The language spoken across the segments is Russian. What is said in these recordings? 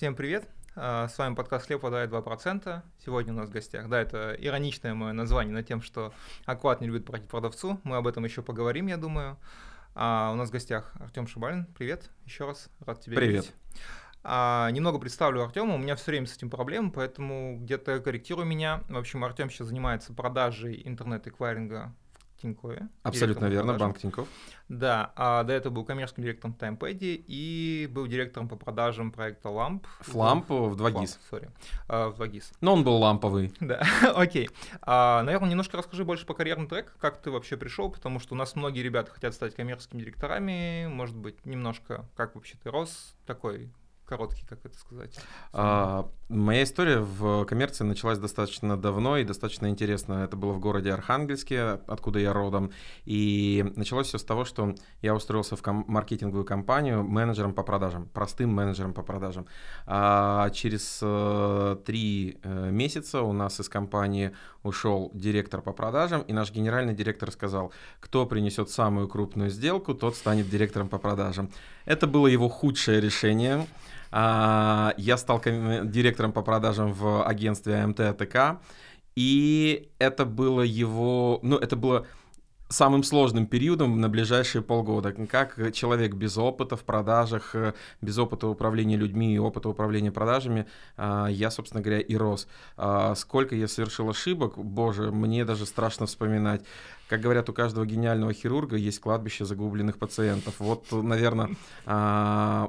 Всем привет! А, С вами подкаст «Хлеб подает 2%». Сегодня у нас в гостях, да, это ироничное мое название на тем, что оклад не любит платить продавцу. Мы об этом еще поговорим, я думаю. А у нас в гостях Артем Шибалин. Привет, еще раз, рад тебя Привет. видеть. А, немного представлю Артема, у меня все время с этим проблемы, поэтому где-то корректируй меня. В общем, Артем сейчас занимается продажей интернет-эквайринга Тинькове. Абсолютно верно, продаж. банк Тинькофф. Да, а до этого был коммерческим директором в Таймпэде и был директором по продажам проекта Ламп. Фламп в Ламп, 2GIS. сори, а, в 2GIS. Но он был ламповый. Да, окей. А, наверное, немножко расскажи больше по карьерный трек, как ты вообще пришел, потому что у нас многие ребята хотят стать коммерческими директорами, может быть, немножко, как вообще ты рос, такой короткий, как это сказать. А, моя история в коммерции началась достаточно давно и достаточно интересно. Это было в городе Архангельске, откуда я родом. И началось все с того, что я устроился в ком- маркетинговую компанию менеджером по продажам, простым менеджером по продажам. А через э, три э, месяца у нас из компании ушел директор по продажам, и наш генеральный директор сказал, кто принесет самую крупную сделку, тот станет директором по продажам. Это было его худшее решение. А, Я стал директором по продажам в агентстве АМТ АТК, и это было его, ну, это было самым сложным периодом на ближайшие полгода. Как человек без опыта в продажах, э, без опыта управления людьми и опыта управления продажами, а, я, собственно говоря, и рос. А, Сколько я совершил ошибок, боже, мне даже страшно вспоминать. Как говорят, у каждого гениального хирурга есть кладбище загубленных пациентов. Вот, наверное,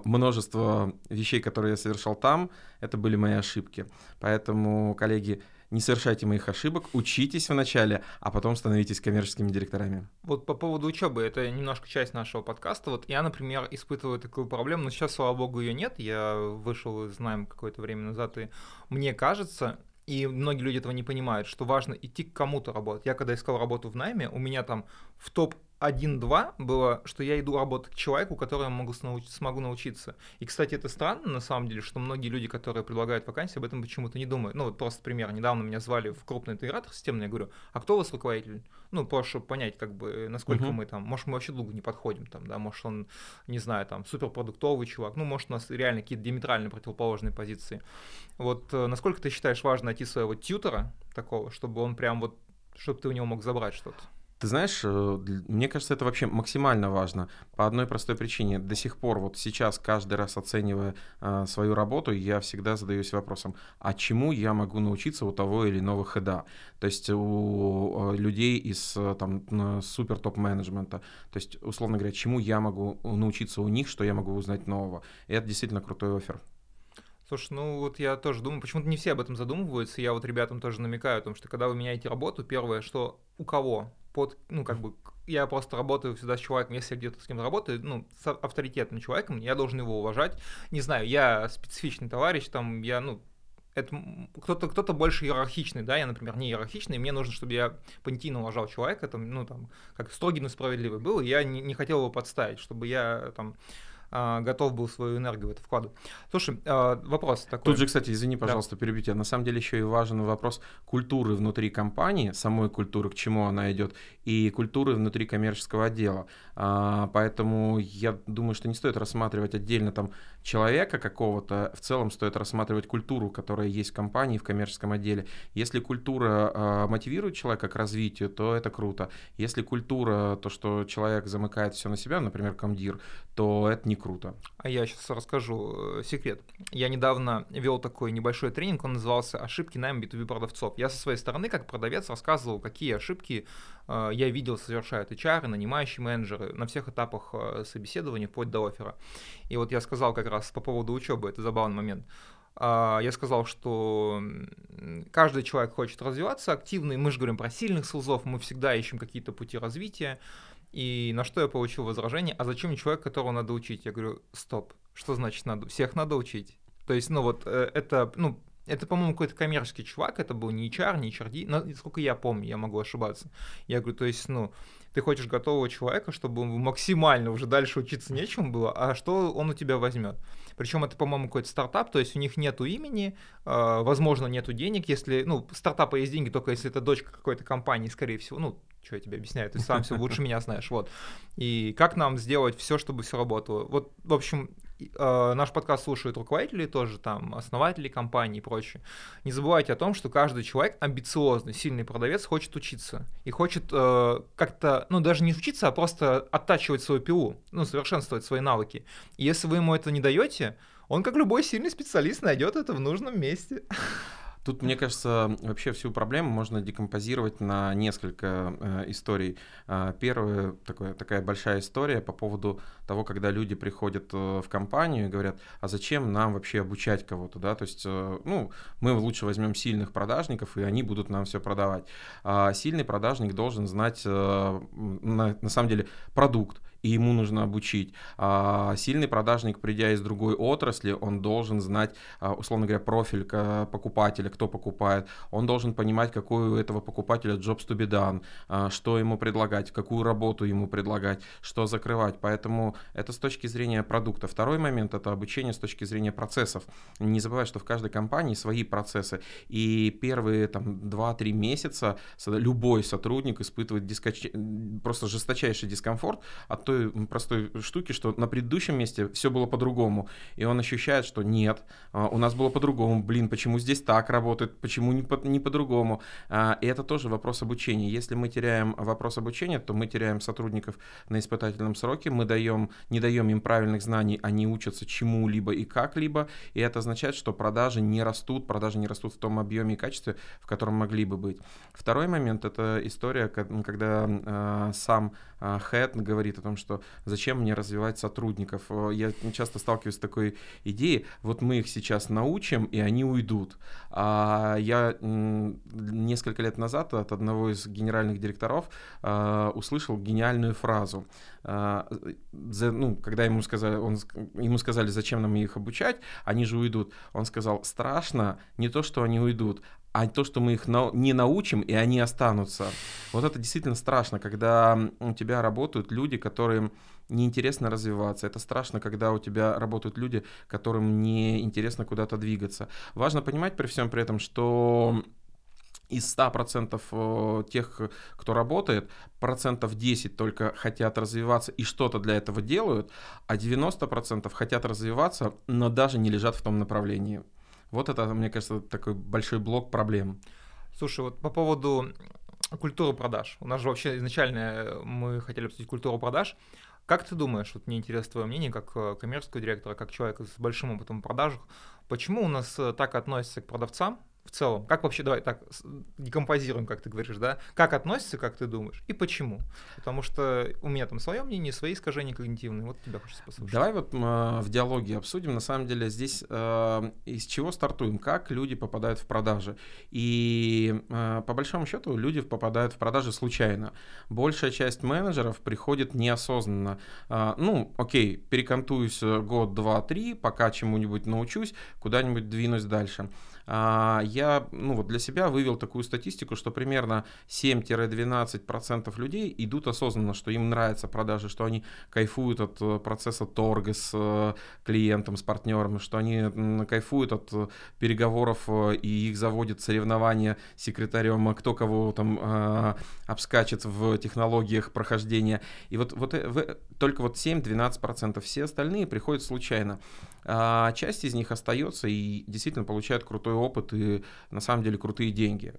множество вещей, которые я совершал там, это были мои ошибки. Поэтому, коллеги, не совершайте моих ошибок, учитесь вначале, а потом становитесь коммерческими директорами. Вот по поводу учебы, это немножко часть нашего подкаста. Вот я, например, испытываю такую проблему, но сейчас, слава богу, ее нет. Я вышел из найм какое-то время назад, и мне кажется, и многие люди этого не понимают, что важно идти к кому-то работать. Я когда искал работу в найме, у меня там в топ 1-2 было, что я иду работать к человеку, которому могу науч- смогу научиться. И, кстати, это странно, на самом деле, что многие люди, которые предлагают вакансии, об этом почему-то не думают. Ну, вот просто пример. Недавно меня звали в крупный интегратор системный, я говорю, а кто у вас руководитель? Ну, просто чтобы понять, как бы, насколько Мгм. мы там, может, мы вообще долго не подходим, там, да, может, он, не знаю, там, суперпродуктовый чувак, ну, может, у нас реально какие-то диаметрально противоположные позиции. Вот э, насколько ты считаешь важно найти своего тьютера такого, чтобы он прям вот, чтобы ты у него мог забрать что-то? Ты знаешь, э, мне кажется, это вообще максимально важно по одной простой причине. До сих пор, вот сейчас, каждый раз оценивая э, свою работу, я всегда задаюсь вопросом, а чему я могу научиться у того или иного хеда? То есть у э, людей из э, там супер топ-менеджмента. То есть, условно говоря, чему я могу научиться у них, что я могу узнать нового. И это действительно крутой офер. Слушай, ну вот я тоже думаю, почему-то не все об этом задумываются, я вот ребятам тоже намекаю о том, что когда вы меняете работу, первое, что у кого, под, ну как бы, я просто работаю всегда с человеком, если я где-то с кем-то работаю, ну, с авторитетным человеком, я должен его уважать, не знаю, я специфичный товарищ, там, я, ну, это кто-то кто больше иерархичный, да, я, например, не иерархичный, мне нужно, чтобы я понятийно уважал человека, там, ну, там, как строгий, но справедливый был, и я не, не хотел его подставить, чтобы я, там, готов был свою энергию в это вкладывать. Слушай, а, вопрос такой. Тут же, кстати, извини, пожалуйста, перебью тебя. На самом деле еще и важен вопрос культуры внутри компании, самой культуры, к чему она идет, и культуры внутри коммерческого отдела. А, поэтому я думаю, что не стоит рассматривать отдельно там человека какого-то, в целом стоит рассматривать культуру, которая есть в компании, в коммерческом отделе. Если культура а, мотивирует человека к развитию, то это круто. Если культура, то, что человек замыкает все на себя, например, комдир, то это не круто. А я сейчас расскажу э, секрет. Я недавно вел такой небольшой тренинг, он назывался «Ошибки найма B2B продавцов». Я со своей стороны, как продавец, рассказывал, какие ошибки э, я видел совершают HR, нанимающие менеджеры на всех этапах э, собеседования, вплоть до оффера. И вот я сказал как раз по поводу учебы, это забавный момент. А, Я сказал, что каждый человек хочет развиваться активно, и мы же говорим про сильных СУЗов, мы всегда ищем какие-то пути развития. И на что я получил возражение, а зачем человек, которого надо учить? Я говорю, стоп, что значит надо? Всех надо учить. То есть, ну вот, э, это, ну, это, по-моему, какой-то коммерческий чувак, это был не HR, не HRD, но, сколько я помню, я могу ошибаться. Я говорю, то есть, ну, ты хочешь готового человека, чтобы максимально уже дальше учиться нечему было, а что он у тебя возьмет? Причем это, по-моему, какой-то стартап, то есть у них нету имени, э, возможно, нету денег, если, ну, стартапа есть деньги, только если это дочка какой-то компании, скорее всего, ну, что я тебе объясняю, ты сам все лучше меня знаешь, вот. И как нам сделать все, чтобы все работало? Вот, в общем, э, наш подкаст слушают руководители тоже, там, основатели компании и прочее, не забывайте о том, что каждый человек амбициозный, сильный продавец хочет учиться и хочет э, как-то, ну, даже не учиться, а просто оттачивать свою пилу, ну, совершенствовать свои навыки. И если вы ему это не даете, он, как любой сильный специалист, найдет это в нужном месте. Тут, мне кажется, вообще всю проблему можно декомпозировать на несколько э, историй. Э, первая такая, такая большая история по поводу того, когда люди приходят э, в компанию и говорят, а зачем нам вообще обучать кого-то, да, то есть, э, ну, мы лучше возьмем сильных продажников, и они будут нам все продавать. А сильный продажник должен знать, э, на, на самом деле, продукт, и ему нужно обучить. А сильный продажник, придя из другой отрасли, он должен знать, а, условно говоря, профиль покупателя, кто покупает. Он должен понимать, какой у этого покупателя jobs to be done, а, что ему предлагать, какую работу ему предлагать, что закрывать. Поэтому это с точки зрения продукта. Второй момент — это обучение с точки зрения процессов. Не забывай, что в каждой компании свои процессы. И первые там 2-3 месяца любой сотрудник испытывает дискоч... просто жесточайший дискомфорт от той простой штуки, что на предыдущем месте все было по-другому, и он ощущает, что нет, а, у нас было по-другому, блин, почему здесь так работает, почему не, по- не по-другому. А, и это тоже вопрос обучения. Если мы теряем вопрос обучения, то мы теряем сотрудников на испытательном сроке, мы даем, не даем им правильных знаний, они учатся чему-либо и как-либо, и это означает, что продажи не растут, продажи не растут в том объеме и качестве, в котором могли бы быть. Второй момент — это история, когда э, сам э, говорит о том, что зачем мне развивать сотрудников. Э, я часто сталкиваюсь с такой идеей, вот мы их сейчас научим, и они уйдут. А я несколько лет назад от одного из генеральных директоров э, услышал гениальную фразу. Uh, ну, когда ему сказали, он, ему сказали, зачем нам их обучать, они же уйдут. Он сказал, страшно не то, что они уйдут, а то, что мы их не научим, и они останутся. Вот это действительно страшно, когда у тебя работают люди, которым неинтересно развиваться. Это страшно, когда у тебя работают люди, которым не интересно куда-то двигаться. Важно понимать при всем при этом, что из 100% э, тех, кто работает, процентов 10 только хотят развиваться и что-то для этого делают, а 90% хотят развиваться, но даже не лежат в том направлении. Вот это, мне кажется, такой большой блок проблем. Слушай, вот по поводу культуры продаж. У нас же вообще изначально э, мы хотели обсудить культуру продаж. Как ты думаешь, вот мне интересно твое мнение, как э, коммерческого директора, как человека с большим опытом в продажах, почему у нас э, так относятся к продавцам, в целом? Как вообще, давай так, декомпозируем, как ты говоришь, да? Как относится, как ты думаешь, и почему? Потому что у меня там свое мнение, свои искажения когнитивные, вот тебя хочется послушать. Давай вот э, в диалоге обсудим, на самом деле, здесь э, из чего стартуем, как люди попадают в продажи. И э, по большому счету люди попадают в продажи случайно. Большая часть менеджеров приходит неосознанно. Э, ну, окей, перекантуюсь год, два, три, пока чему-нибудь научусь, куда-нибудь двинусь дальше. А, я ну, вот для себя вывел такую статистику, что примерно 7-12% людей идут осознанно, что им нравятся продажи, что они кайфуют от э, процесса торга с э, клиентом, с партнером, что они кайфуют от э, переговоров и их заводят соревнования секретарем, кто кого там э, обскачет в технологиях прохождения. И вот, вот в, только вот 7-12%, все остальные приходят случайно. А часть из них остается и действительно получает крутой опыт и на самом деле крутые деньги.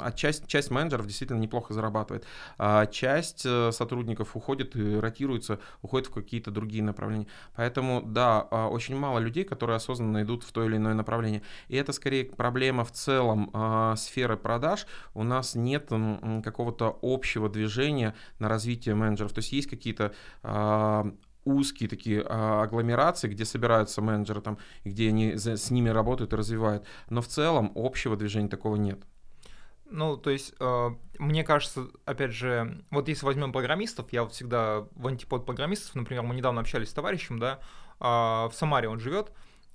А часть, часть менеджеров действительно неплохо зарабатывает. А часть э, сотрудников уходит и ротируется, уходит в какие-то другие направления. Поэтому, да, а, очень мало людей, которые осознанно идут в то или иное направление. И это скорее проблема в целом э, сферы продаж. У нас нет какого-то общего движения на развитие менеджеров. То есть есть какие-то э, узкие такие а, агломерации, где собираются менеджеры там, где они за, с ними работают и развивают. Но в целом общего движения такого нет. Ну, то есть, э, мне кажется, опять же, вот если возьмем программистов, я вот всегда в антипод программистов, например, мы недавно общались с товарищем, да, э, в Самаре он живет,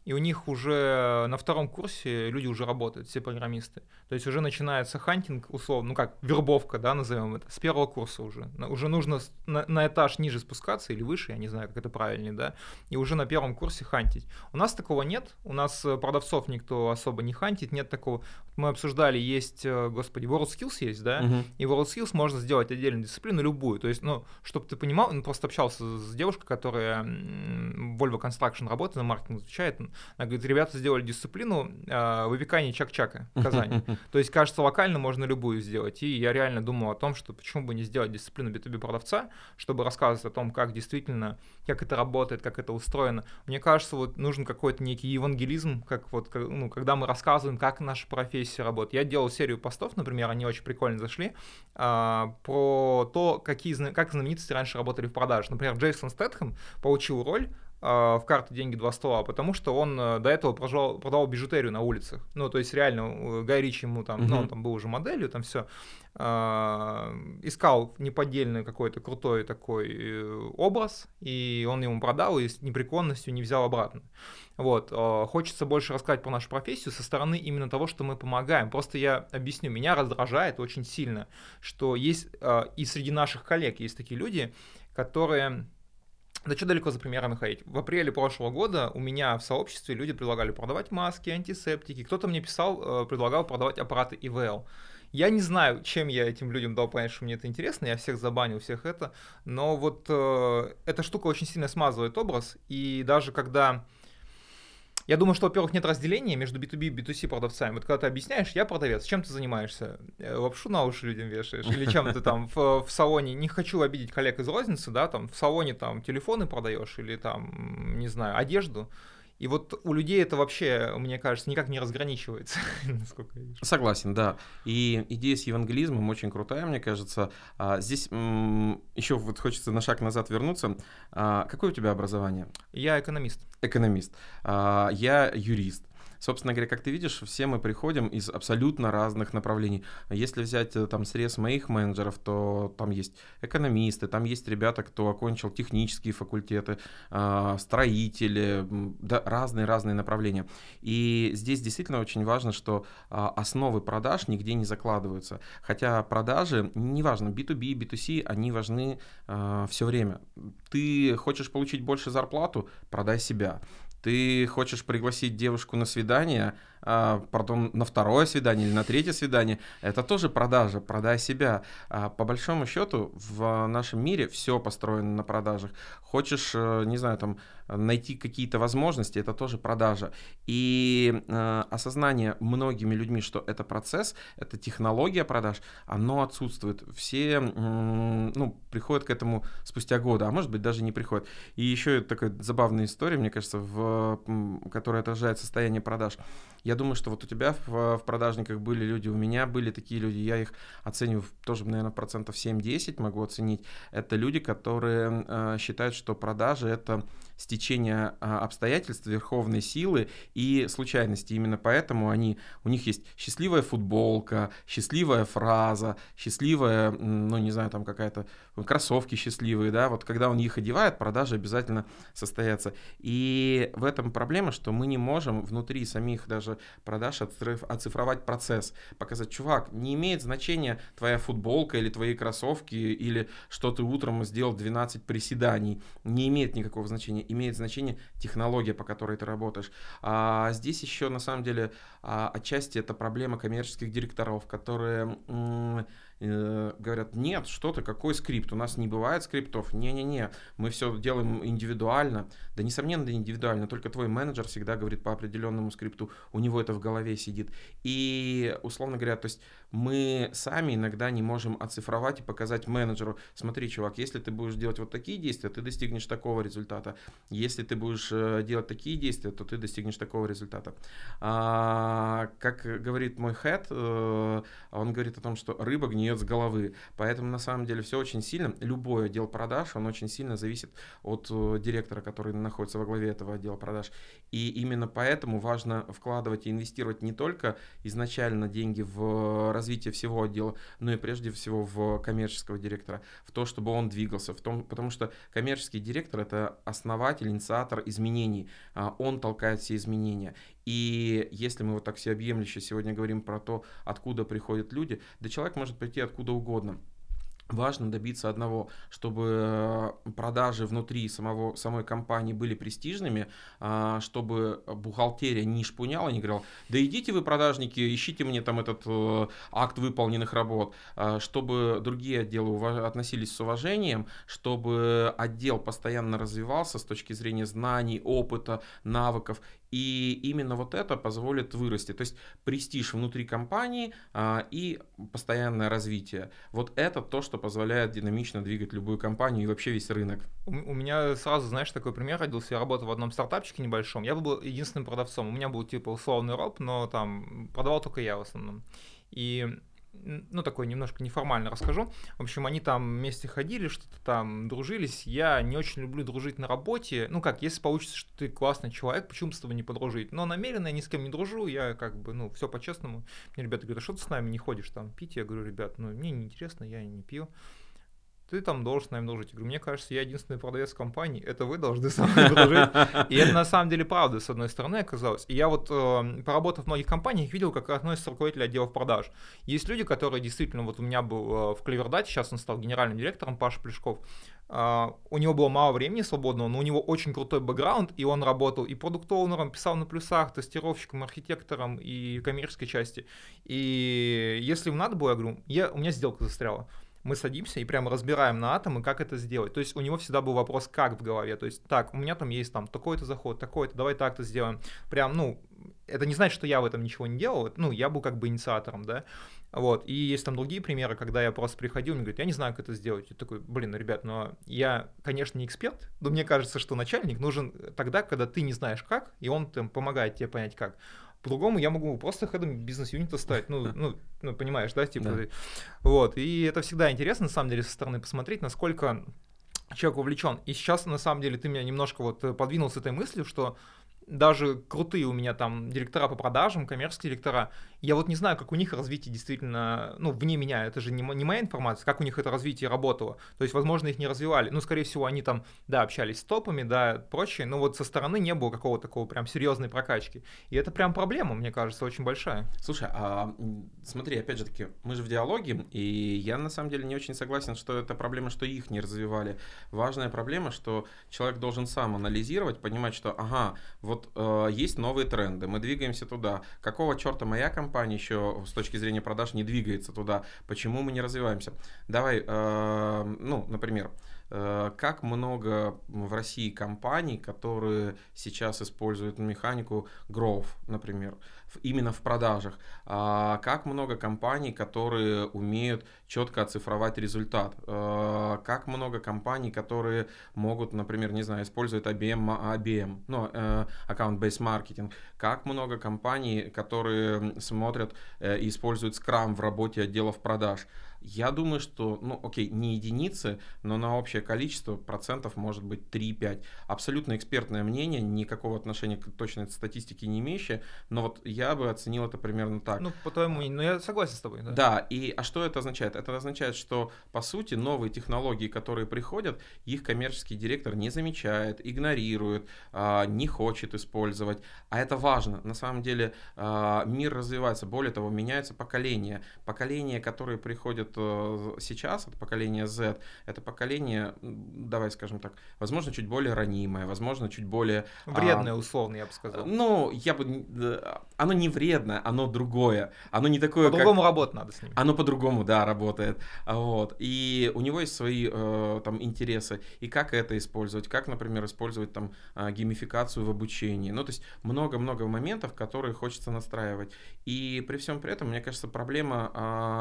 и у них уже на втором курсе люди уже работают, все программисты. То есть уже начинается хантинг, условно, ну как, вербовка, да, назовем это, с первого курса уже. Уже нужно на, на этаж ниже спускаться или выше, я не знаю, как это правильнее, да, и уже на первом курсе хантить. У нас такого нет, у нас э, продавцов никто особо не хантит, нет такого. Мы обсуждали, есть, э, господи, WorldSkills есть, да, uh-huh. и WorldSkills можно сделать отдельную дисциплину, любую. То есть, ну, чтобы ты понимал, он просто общался с девушкой, которая Volvo Construction работает, на маркетинг отвечает, она говорит, ребята сделали дисциплину э, выпекания чак-чака в Казани. То есть, кажется, локально можно любую сделать. И я реально думал о том, что почему бы не сделать дисциплину B2B продавца, чтобы рассказывать о том, как действительно, как это работает, как это устроено. Мне кажется, вот нужен какой-то некий евангелизм, как вот, ну, когда мы рассказываем, как наша профессия работает. Я делал серию постов, например, они очень прикольно зашли, э, про то, какие, как знаменитости раньше работали в продаже. Например, Джейсон Стэтхэм получил роль а, в карты деньги два стола, потому что он э, до этого продавал, продавал бижутерию на улицах. Ну, то есть реально Гай Ричи ему там, uh-huh. ну, он там был уже моделью, там все. Э, искал неподдельный какой-то крутой такой э, образ, и он ему продал, и с непреклонностью не взял обратно. Вот. Э, хочется больше рассказать про нашу профессию со стороны именно того, что мы помогаем. Просто я объясню, меня раздражает очень сильно, что есть э, и среди наших коллег есть такие люди, которые да что далеко за примерами ходить. В апреле прошлого года у меня в сообществе люди предлагали продавать маски, антисептики. Кто-то мне писал, э, предлагал продавать аппараты ИВЛ. Я не знаю, чем я этим людям дал понять, что мне это интересно, я всех забанил, всех это, но вот э, эта штука очень сильно смазывает образ, и даже когда я думаю, что, во-первых, нет разделения между B2B и B2C продавцами. Вот когда ты объясняешь, я продавец, чем ты занимаешься? Э, лапшу на уши людям вешаешь? Или чем ты там в, в салоне, не хочу обидеть коллег из розницы, да, там в салоне там телефоны продаешь или там, не знаю, одежду. И вот у людей это вообще, мне кажется, никак не разграничивается, насколько я вижу. Согласен, да. И идея с евангелизмом очень крутая, мне кажется. А, здесь еще вот хочется на шаг назад вернуться. А, какое у тебя образование? Я экономист. Экономист. А, я юрист. Собственно говоря, как ты видишь, все мы приходим из абсолютно разных направлений. Если взять э, там срез моих менеджеров, то там есть экономисты, там есть ребята, кто окончил технические факультеты, а, строители, да, разные-разные направления. И здесь действительно очень важно, что а, основы продаж нигде не закладываются. Хотя продажи, неважно, B2B, B2C, они важны а, все время. Ты хочешь получить больше зарплату, продай себя ты хочешь пригласить девушку на свидание, а, пардон, на второе свидание или на третье свидание, это тоже продажа, продай себя. А, по большому счету в нашем мире все построено на продажах. Хочешь, э, не знаю, там найти какие-то возможности, это тоже продажа. И э, осознание многими людьми, что это процесс, это технология продаж, оно отсутствует. Все, э, ну, приходят к этому спустя годы, а может быть даже не приходят. И еще такая забавная история, мне кажется, в, которая отражает состояние продаж. Я думаю, что вот у тебя в, в продажниках были люди, у меня были такие люди, я их оцениваю тоже, наверное, процентов 7-10 могу оценить. Это люди, которые э, считают, что продажи это стечение а, обстоятельств, верховной силы и случайности. Именно поэтому они, у них есть счастливая футболка, счастливая фраза, счастливая, ну не знаю, там какая-то кроссовки счастливые, да, вот когда он их одевает, продажи обязательно состоятся. И в этом проблема, что мы не можем внутри самих даже продаж оцифровать процесс, показать, чувак, не имеет значения твоя футболка или твои кроссовки, или что ты утром сделал 12 приседаний, не имеет никакого значения имеет значение технология, по которой ты работаешь. А здесь еще на самом деле а, отчасти это проблема коммерческих директоров, которые э, говорят, нет, что ты, какой скрипт, у нас не бывает скриптов, не-не-не, мы все делаем индивидуально. Да, несомненно, индивидуально, только твой менеджер всегда говорит по определенному скрипту, у него это в голове сидит. И, условно говоря, то есть мы сами иногда не можем оцифровать и показать менеджеру, смотри, чувак, если ты будешь делать вот такие действия, ты достигнешь такого результата. Если ты будешь э, делать такие действия, то ты достигнешь такого результата. А, как говорит мой хэт, он говорит о том, что рыба гниет с головы. Поэтому на самом деле все очень сильно, любой отдел продаж, он очень сильно зависит от э, директора, который находится во главе этого отдела продаж. И именно поэтому важно вкладывать и инвестировать не только изначально деньги в развитие всего отдела, но и прежде всего в коммерческого директора, в то, чтобы он двигался, в том, потому что коммерческий директор это основатель, инициатор изменений, а, он толкает все изменения. И если мы вот так всеобъемлюще сегодня говорим про то, откуда приходят люди, да человек может прийти откуда угодно. Важно добиться одного, чтобы э, продажи внутри самого, самой компании были престижными, а, чтобы бухгалтерия не шпуняла, не говорила, да идите вы, продажники, ищите мне там этот э, акт выполненных работ, а, чтобы другие отделы относились с уважением, чтобы отдел постоянно развивался с точки зрения знаний, опыта, навыков, и именно вот это позволит вырасти. То есть престиж внутри компании а, и постоянное развитие. Вот это то, что позволяет динамично двигать любую компанию и вообще весь рынок. У, у меня сразу, знаешь, такой пример родился. Я работал в одном стартапчике небольшом. Я был единственным продавцом. У меня был типа условный роб, но там продавал только я в основном. И ну, такой немножко неформально расскажу. В общем, они там вместе ходили, что-то там дружились. Я не очень люблю дружить на работе. Ну, как, если получится, что ты классный человек, почему с тобой не подружить? Но намеренно я ни с кем не дружу, я как бы, ну, все по-честному. Мне ребята говорят, а что ты с нами не ходишь там пить? Я говорю, ребят, ну, мне неинтересно, я не пью ты там должен с нами дружить. Я говорю, мне кажется, я единственный продавец компании, это вы должны со мной дружить. И это на самом деле правда, с одной стороны, оказалось. И я вот, э, поработав в многих компаниях, видел, как относятся руководители отделов продаж. Есть люди, которые действительно, вот у меня был э, в Клевердате, сейчас он стал генеральным директором, Паша Плешков, Uh, у него было мало времени свободного, но у него очень крутой бэкграунд, и он работал и продукт-оунером, писал на плюсах, тестировщиком, архитектором и коммерческой части. И если ему надо было, я говорю, я, у меня сделка застряла мы садимся и прямо разбираем на атомы, как это сделать. То есть у него всегда был вопрос «как» в голове. То есть так, у меня там есть там такой-то заход, такой-то, давай так-то сделаем. Прям, ну, это не значит, что я в этом ничего не делал, ну, я был как бы инициатором, да, вот, и есть там другие примеры, когда я просто приходил, мне говорят, я не знаю, как это сделать, я такой, блин, ребят, но я, конечно, не эксперт, но мне кажется, что начальник нужен тогда, когда ты не знаешь как, и он там помогает тебе понять как, по-другому я могу просто хедом бизнес-юнита стать. Ну, ну, ну, понимаешь, да, типа. Да. Вот. И это всегда интересно, на самом деле, со стороны посмотреть, насколько человек вовлечен. И сейчас, на самом деле, ты меня немножко вот подвинул с этой мыслью, что даже крутые у меня там директора по продажам, коммерческие директора, я вот не знаю, как у них развитие действительно, ну, вне меня, это же не, не моя информация, как у них это развитие работало. То есть, возможно, их не развивали. Ну, скорее всего, они там, да, общались с топами, да, прочее, но вот со стороны не было какого-то такого прям серьезной прокачки. И это прям проблема, мне кажется, очень большая. Слушай, а смотри, опять же таки, мы же в диалоге, и я на самом деле не очень согласен, что это проблема, что их не развивали. Важная проблема, что человек должен сам анализировать, понимать, что, ага, вот э, есть новые тренды, мы двигаемся туда. Какого черта моя компания еще с точки зрения продаж не двигается туда? Почему мы не развиваемся? Давай, э, ну, например, как много в России компаний, которые сейчас используют механику Growth, например именно в продажах. А как много компаний, которые умеют четко оцифровать результат. А как много компаний, которые могут, например, не знаю, использовать ABM, ABM ну, э, Account-Based Marketing. Как много компаний, которые смотрят э, и используют Scrum в работе отделов продаж. Я думаю, что, ну, окей, не единицы, но на общее количество процентов может быть 3-5. Абсолютно экспертное мнение, никакого отношения к точной статистике не имеющее, но вот я бы оценил это примерно так. Ну, по твоему, ну, я согласен с тобой, да. Да, и а что это означает? Это означает, что, по сути, новые технологии, которые приходят, их коммерческий директор не замечает, игнорирует, а, не хочет использовать. А это важно. На самом деле а, мир развивается. Более того, меняются поколения. Поколения, которые приходят э, сейчас, это поколение Z, это поколение, давай скажем так, возможно, чуть более ранимое, возможно, чуть более... Вредное, условно, я бы сказал. Ну, я бы... Оно не вредное, оно другое. Оно не такое, По-другому как... работать надо с ним. Оно по-другому, да, работает. Вот. И у него есть свои э, там интересы. И как это использовать? Как, например, использовать там э, геймификацию в обучении? Ну, то есть много-много моментов, которые хочется настраивать. И при всем при этом, мне кажется, проблема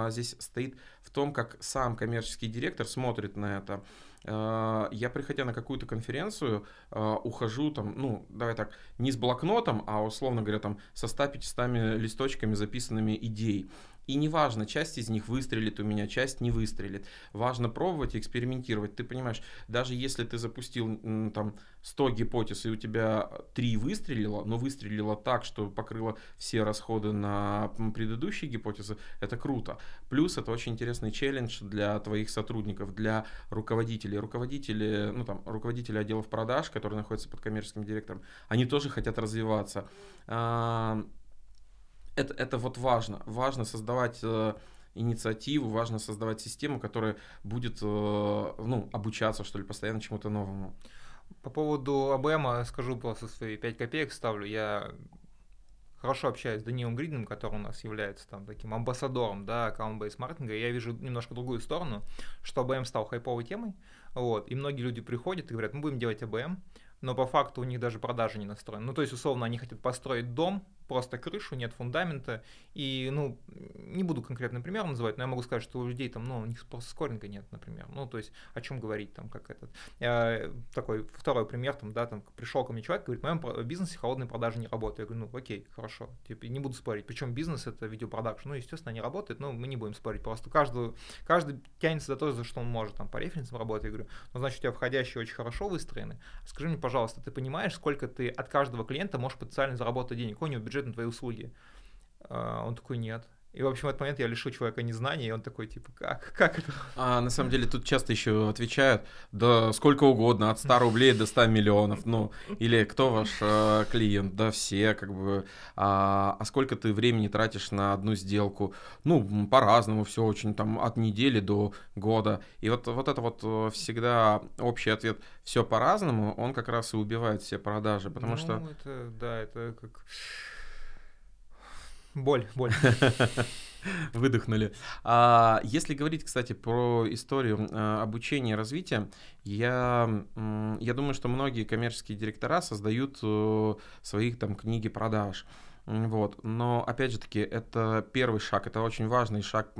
э, здесь стоит в том, как сам коммерческий директор смотрит на это. Э, я, приходя на какую-то конференцию, э, ухожу там, ну, давай так, не с блокнотом, а, условно говоря, там, со 100-500 листочками записанными идей. И неважно, часть из них выстрелит у меня, часть не выстрелит. Важно пробовать экспериментировать. Ты понимаешь, даже если ты запустил там 100 гипотез, и у тебя 3 выстрелило, но выстрелило так, что покрыло все расходы на предыдущие гипотезы, это круто. Плюс это очень интересный челлендж для твоих сотрудников, для руководителей. Руководители, ну там, руководители отделов продаж, которые находятся под коммерческим директором, они тоже хотят развиваться а, это, это вот важно. Важно создавать э, инициативу, важно создавать систему, которая будет э, ну, обучаться, что ли, постоянно чему-то новому. По поводу АБМ скажу просто свои 5 копеек ставлю. Я хорошо общаюсь с Даниилом Гридиным, который у нас является там таким амбассадором, да, аккаунт-бейс маркетинга, я вижу немножко другую сторону, что АБМ стал хайповой темой, вот, и многие люди приходят и говорят, мы будем делать АБМ, но по факту у них даже продажи не настроены. Ну, то есть, условно, они хотят построить дом, просто крышу, нет фундамента. И, ну, не буду конкретный пример называть, но я могу сказать, что у людей там, ну, у них просто скоринга нет, например. Ну, то есть, о чем говорить там, как этот. Я, такой второй пример, там, да, там, пришел ко мне человек, говорит, в моем бизнесе холодные продажи не работают. Я говорю, ну, окей, хорошо, типа, не буду спорить. Причем бизнес это видеопродакшн, ну, естественно, не работает, но мы не будем спорить. Просто каждый, каждый тянется за то, за что он может, там, по референсам работать. Я говорю, ну, значит, у тебя входящие очень хорошо выстроены. Скажи мне, пожалуйста, ты понимаешь, сколько ты от каждого клиента можешь потенциально заработать денег? Какой у него бюджет бюджет на твои услуги. А, он такой, нет. И, в общем, в этот момент я лишу человека незнания, и он такой, типа, как, как это? А на самом деле тут часто еще отвечают, да сколько угодно, от 100 рублей до 100 миллионов, ну, или кто ваш э, клиент, да все, как бы, а, а сколько ты времени тратишь на одну сделку, ну, по-разному, все очень, там, от недели до года, и вот, вот это вот э, всегда общий ответ, все по-разному, он как раз и убивает все продажи, потому ну, что... это, да, это как Боль, боль. Выдохнули. А, если говорить, кстати, про историю а, обучения и развития, я, я думаю, что многие коммерческие директора создают э, своих там книги продаж. Вот. Но, опять же таки, это первый шаг, это очень важный шаг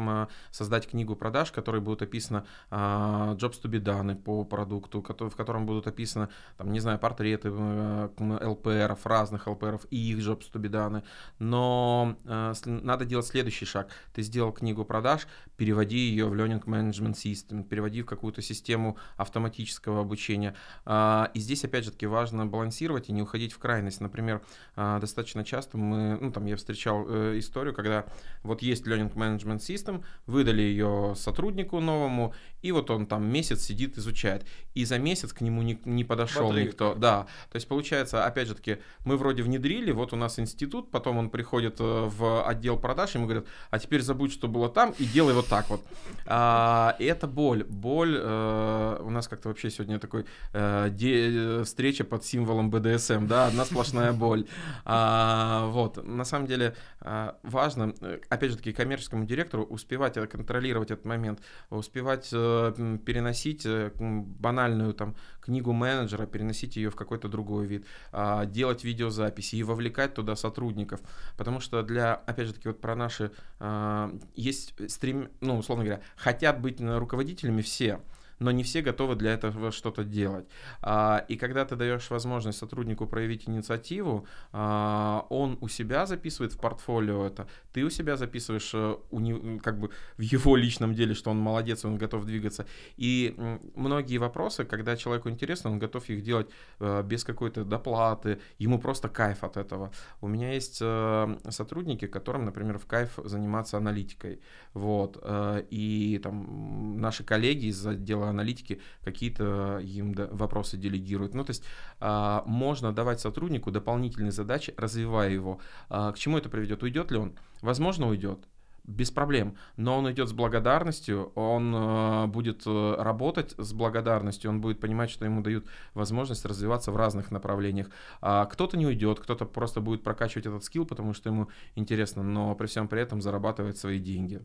создать книгу продаж, в которой будут описаны а, jobs to be done по продукту, в котором будут описаны, там, не знаю, портреты ЛПРов, разных ЛПРов и их jobs to be done. Но а, надо делать следующий шаг. Ты сделал книгу продаж, переводи ее в Learning Management System, переводи в какую-то систему автоматического обучения. А, и здесь, опять же таки, важно балансировать и не уходить в крайность. Например, достаточно часто мы мы, ну, там я встречал э, историю, когда вот есть Learning Management System, выдали ее сотруднику новому, и вот он там месяц сидит, изучает. И за месяц к нему не, не подошел Бодрик. никто. Да, то есть получается, опять же таки, мы вроде внедрили, вот у нас институт, потом он приходит э, в отдел продаж, ему говорят, а теперь забудь, что было там, и делай вот так вот. А, и это боль. Боль, э, у нас как-то вообще сегодня такой э, де, встреча под символом БДСМ, да, одна сплошная боль. А, вот. Вот, на самом деле а, важно, э, опять же таки, коммерческому директору успевать контролировать этот момент, успевать э, переносить э, банальную там книгу менеджера, переносить ее в какой-то другой вид, а, делать видеозаписи и вовлекать туда сотрудников, потому что для, опять же таки, вот про наши а, есть стрим, ну, условно говоря, хотят быть руководителями все, но не все готовы для этого что-то делать. А, и когда ты даешь возможность сотруднику проявить инициативу, а, он у себя записывает в портфолио это, ты у себя записываешь э, у него, как бы в его личном деле, что он молодец, он готов двигаться. И многие вопросы, когда человеку интересно, он готов их делать э, без какой-то доплаты, ему просто кайф от этого. У меня есть э, сотрудники, которым, например, в кайф заниматься аналитикой. Вот. И там наши коллеги из отдела аналитики какие-то им вопросы делегируют. Ну, то есть а, можно давать сотруднику дополнительные задачи, развивая его. А, к чему это приведет? Уйдет ли он? Возможно, уйдет без проблем. Но он идет с благодарностью, он э, будет э, работать с благодарностью, он будет понимать, что ему дают возможность развиваться в разных направлениях. А кто-то не уйдет, кто-то просто будет прокачивать этот скилл, потому что ему интересно, но при всем при этом зарабатывать свои деньги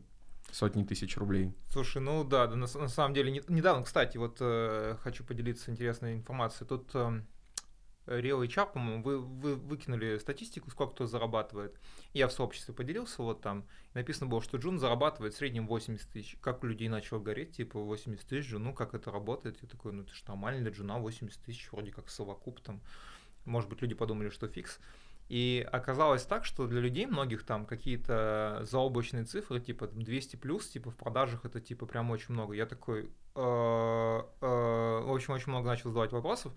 сотни тысяч рублей. Слушай, ну да, да на, на самом деле, не, недавно, кстати, вот э, хочу поделиться интересной информацией. Тут э, Real HR, по-моему, вы, вы выкинули статистику, сколько кто зарабатывает. Я в сообществе поделился, вот там написано было, что Джун зарабатывает в среднем 80 тысяч. Как у людей начало гореть, типа 80 тысяч Джуну, как это работает? Я такой, ну это что, нормально для Джуна 80 тысяч, вроде как совокуп там. Может быть, люди подумали, что фикс. И оказалось так, что для людей многих там какие-то заоблачные цифры, типа там, 200 плюс, типа в продажах это типа прям очень много. Я такой, э, э, в общем, очень много начал задавать вопросов.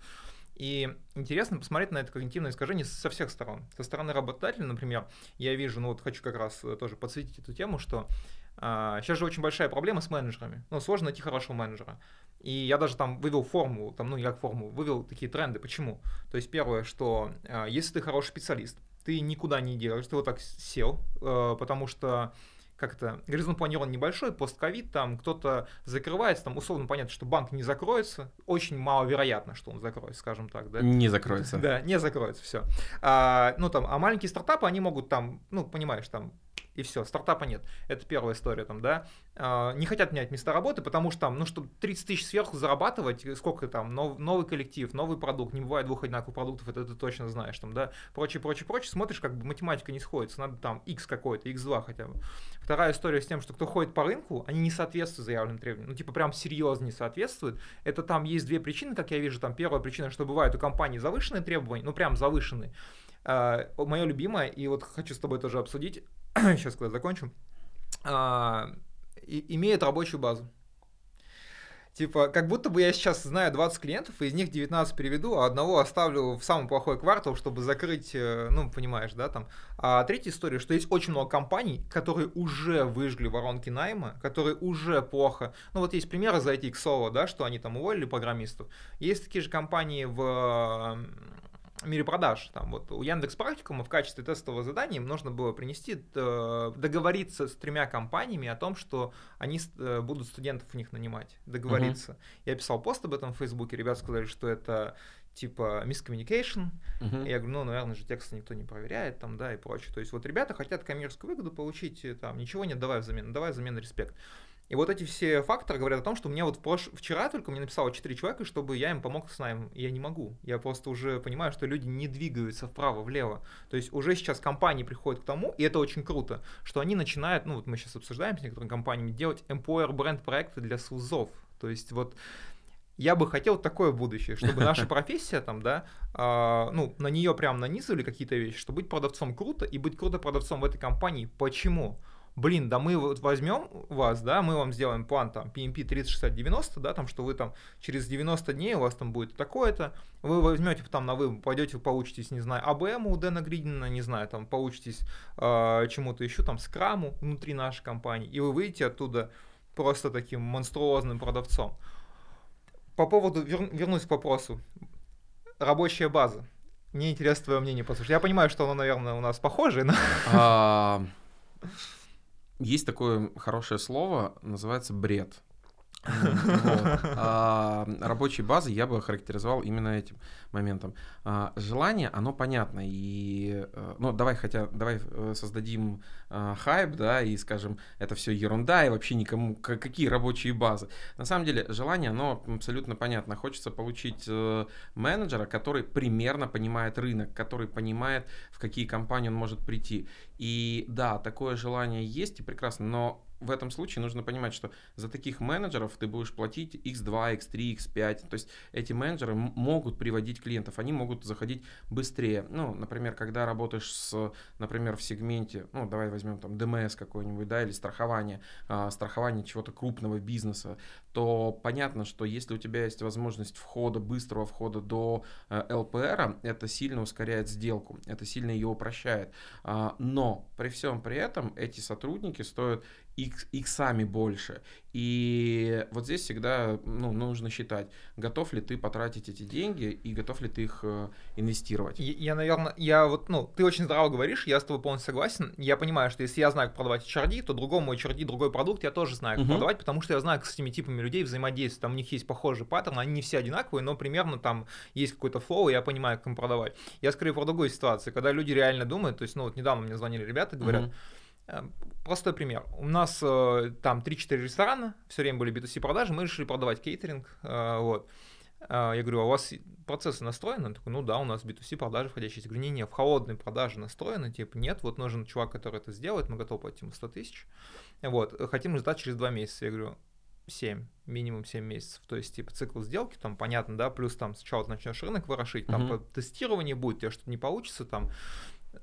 И интересно посмотреть на это когнитивное искажение со всех сторон. Со стороны работодателя, например, я вижу, ну вот хочу как раз э, тоже подсветить эту тему, что а, сейчас же очень большая проблема с менеджерами. Ну, сложно найти хорошего менеджера. И я даже там вывел формулу, там, ну, не как формулу, вывел такие тренды. Почему? То есть, первое, что а, если ты хороший специалист, ты никуда не делаешь, ты вот так сел, э, потому что как-то горизонт планирования небольшой, постковид, там кто-то закрывается, там условно понятно, что банк не закроется, очень маловероятно, что он закроется, скажем так, да? Не закроется. Да, не закроется, все. А, ну там, а маленькие стартапы, они могут там, ну понимаешь, там и все, стартапа нет. Это первая история там, да. А, не хотят менять места работы, потому что там, ну, чтобы 30 тысяч сверху зарабатывать, сколько там, нов, новый коллектив, новый продукт, не бывает двух одинаковых продуктов, это ты точно знаешь, там, да, прочее, прочее, прочее, смотришь, как бы математика не сходится, надо там x какой-то, x2 хотя бы. Вторая история с тем, что кто ходит по рынку, они не соответствуют заявленным требованиям, ну, типа, прям серьезно не соответствуют. Это там есть две причины, как я вижу, там, первая причина, что бывают у компании завышенные требования, ну, прям завышенные, Uh, мое любимое, и вот хочу с тобой тоже обсудить, сейчас когда закончу, а, и, имеет рабочую базу. Типа, как будто бы я сейчас знаю 20 клиентов, и из них 19 переведу, а одного оставлю в самый плохой квартал, чтобы закрыть, э, ну, понимаешь, да, там. А третья история, что есть очень много компаний, которые уже выжгли воронки найма, которые уже плохо. Ну, вот есть примеры за эти Xolo, да, что они там уволили программистов. Есть такие же компании в мире продаж. Там вот у Яндекс Практикума в качестве тестового задания им нужно было принести, э, договориться с тремя компаниями о том, что они э, будут студентов у них нанимать. Договориться. Uh-huh. Я писал пост об этом в Фейсбуке, ребята сказали, что это типа miscommunication. Uh-huh. Я говорю, ну, наверное же тексты никто не проверяет, там, да, и прочее. То есть вот ребята хотят коммерческую выгоду получить, там, ничего нет, давай взамен, давай взамен респект. И вот эти все факторы говорят о том, что мне вот прош... вчера только мне написало 4 человека, чтобы я им помог с наймом. Я не могу. Я просто уже понимаю, что люди не двигаются вправо-влево. То есть уже сейчас компании приходят к тому, и это очень круто, что они начинают, ну вот мы сейчас обсуждаем с некоторыми компаниями, делать employer бренд проекты для СУЗов. То есть вот я бы хотел такое будущее, чтобы наша профессия там, да, э, ну, на нее прям нанизывали какие-то вещи, что быть продавцом круто и быть круто продавцом в этой компании. Почему? Блин, да мы вот возьмем вас, да, мы вам сделаем план там PMP 30, 60, 90, да, там, что вы там через 90 дней у вас там будет такое-то, вы возьмете там на вы пойдете, получитесь, не знаю, АБМ у Дэна Гридина, не знаю, там, получитесь э, чему-то еще, там, скраму внутри нашей компании, и вы выйдете оттуда просто таким монструозным продавцом. По поводу, вер, вернусь к вопросу, рабочая база. Мне интересно твое мнение послушать. Я понимаю, что оно, наверное, у нас похоже, но... Есть такое хорошее слово, называется бред. А, рабочие базы я бы характеризовал именно этим моментом. А, желание, оно понятно. И, э, ну, давай хотя, давай э, создадим э, хайп, да, и скажем, это все ерунда, и вообще никому, какие рабочие базы. На самом деле, желание, оно абсолютно понятно. Хочется получить менеджера, который примерно понимает рынок, который понимает, в какие компании он может прийти. И да, такое желание есть, и прекрасно, но в этом случае нужно понимать, что за таких менеджеров ты будешь платить x2, x3, x5. То есть эти менеджеры могут приводить клиентов, они могут заходить быстрее. Ну, например, когда работаешь с, например, в сегменте, ну, давай возьмем там ДМС какой-нибудь, да, или страхование, а, страхование чего-то крупного бизнеса, то понятно, что если у тебя есть возможность входа, быстрого входа до э, ЛПР, это сильно ускоряет сделку, это сильно ее упрощает. А, но при всем при этом эти сотрудники стоят их, их сами больше. И вот здесь всегда ну, нужно считать, готов ли ты потратить эти деньги и готов ли ты их э, инвестировать. Я, я, наверное, я вот, ну, ты очень здраво говоришь, я с тобой полностью согласен. Я понимаю, что если я знаю, как продавать HRD, то другому HRD, другой продукт я тоже знаю, как uh-huh. продавать, потому что я знаю, как с этими типами людей взаимодействовать. Там у них есть похожий паттерн, они не все одинаковые, но примерно там есть какой-то флоу, я понимаю, как им продавать. Я скорее про другую ситуацию, когда люди реально думают, то есть, ну, вот недавно мне звонили ребята, говорят, uh-huh Эм, простой пример. У нас э, там 3-4 ресторана, все время были B2C продажи, мы решили продавать кейтеринг. Э, вот. Э, я говорю, а у вас процессы настроены? Он такой, ну да, у нас B2C продажи входящие. Я говорю, не, не, в холодные продажи настроены, типа нет, вот нужен чувак, который это сделает, мы готовы платить ему 100 тысяч. Вот, хотим результат через 2 месяца. Я говорю, 7, минимум 7 месяцев. То есть, типа, цикл сделки, там, понятно, да, плюс там сначала ты начнешь рынок ворошить, там, по тестированию будет, у тебя что-то не получится, там,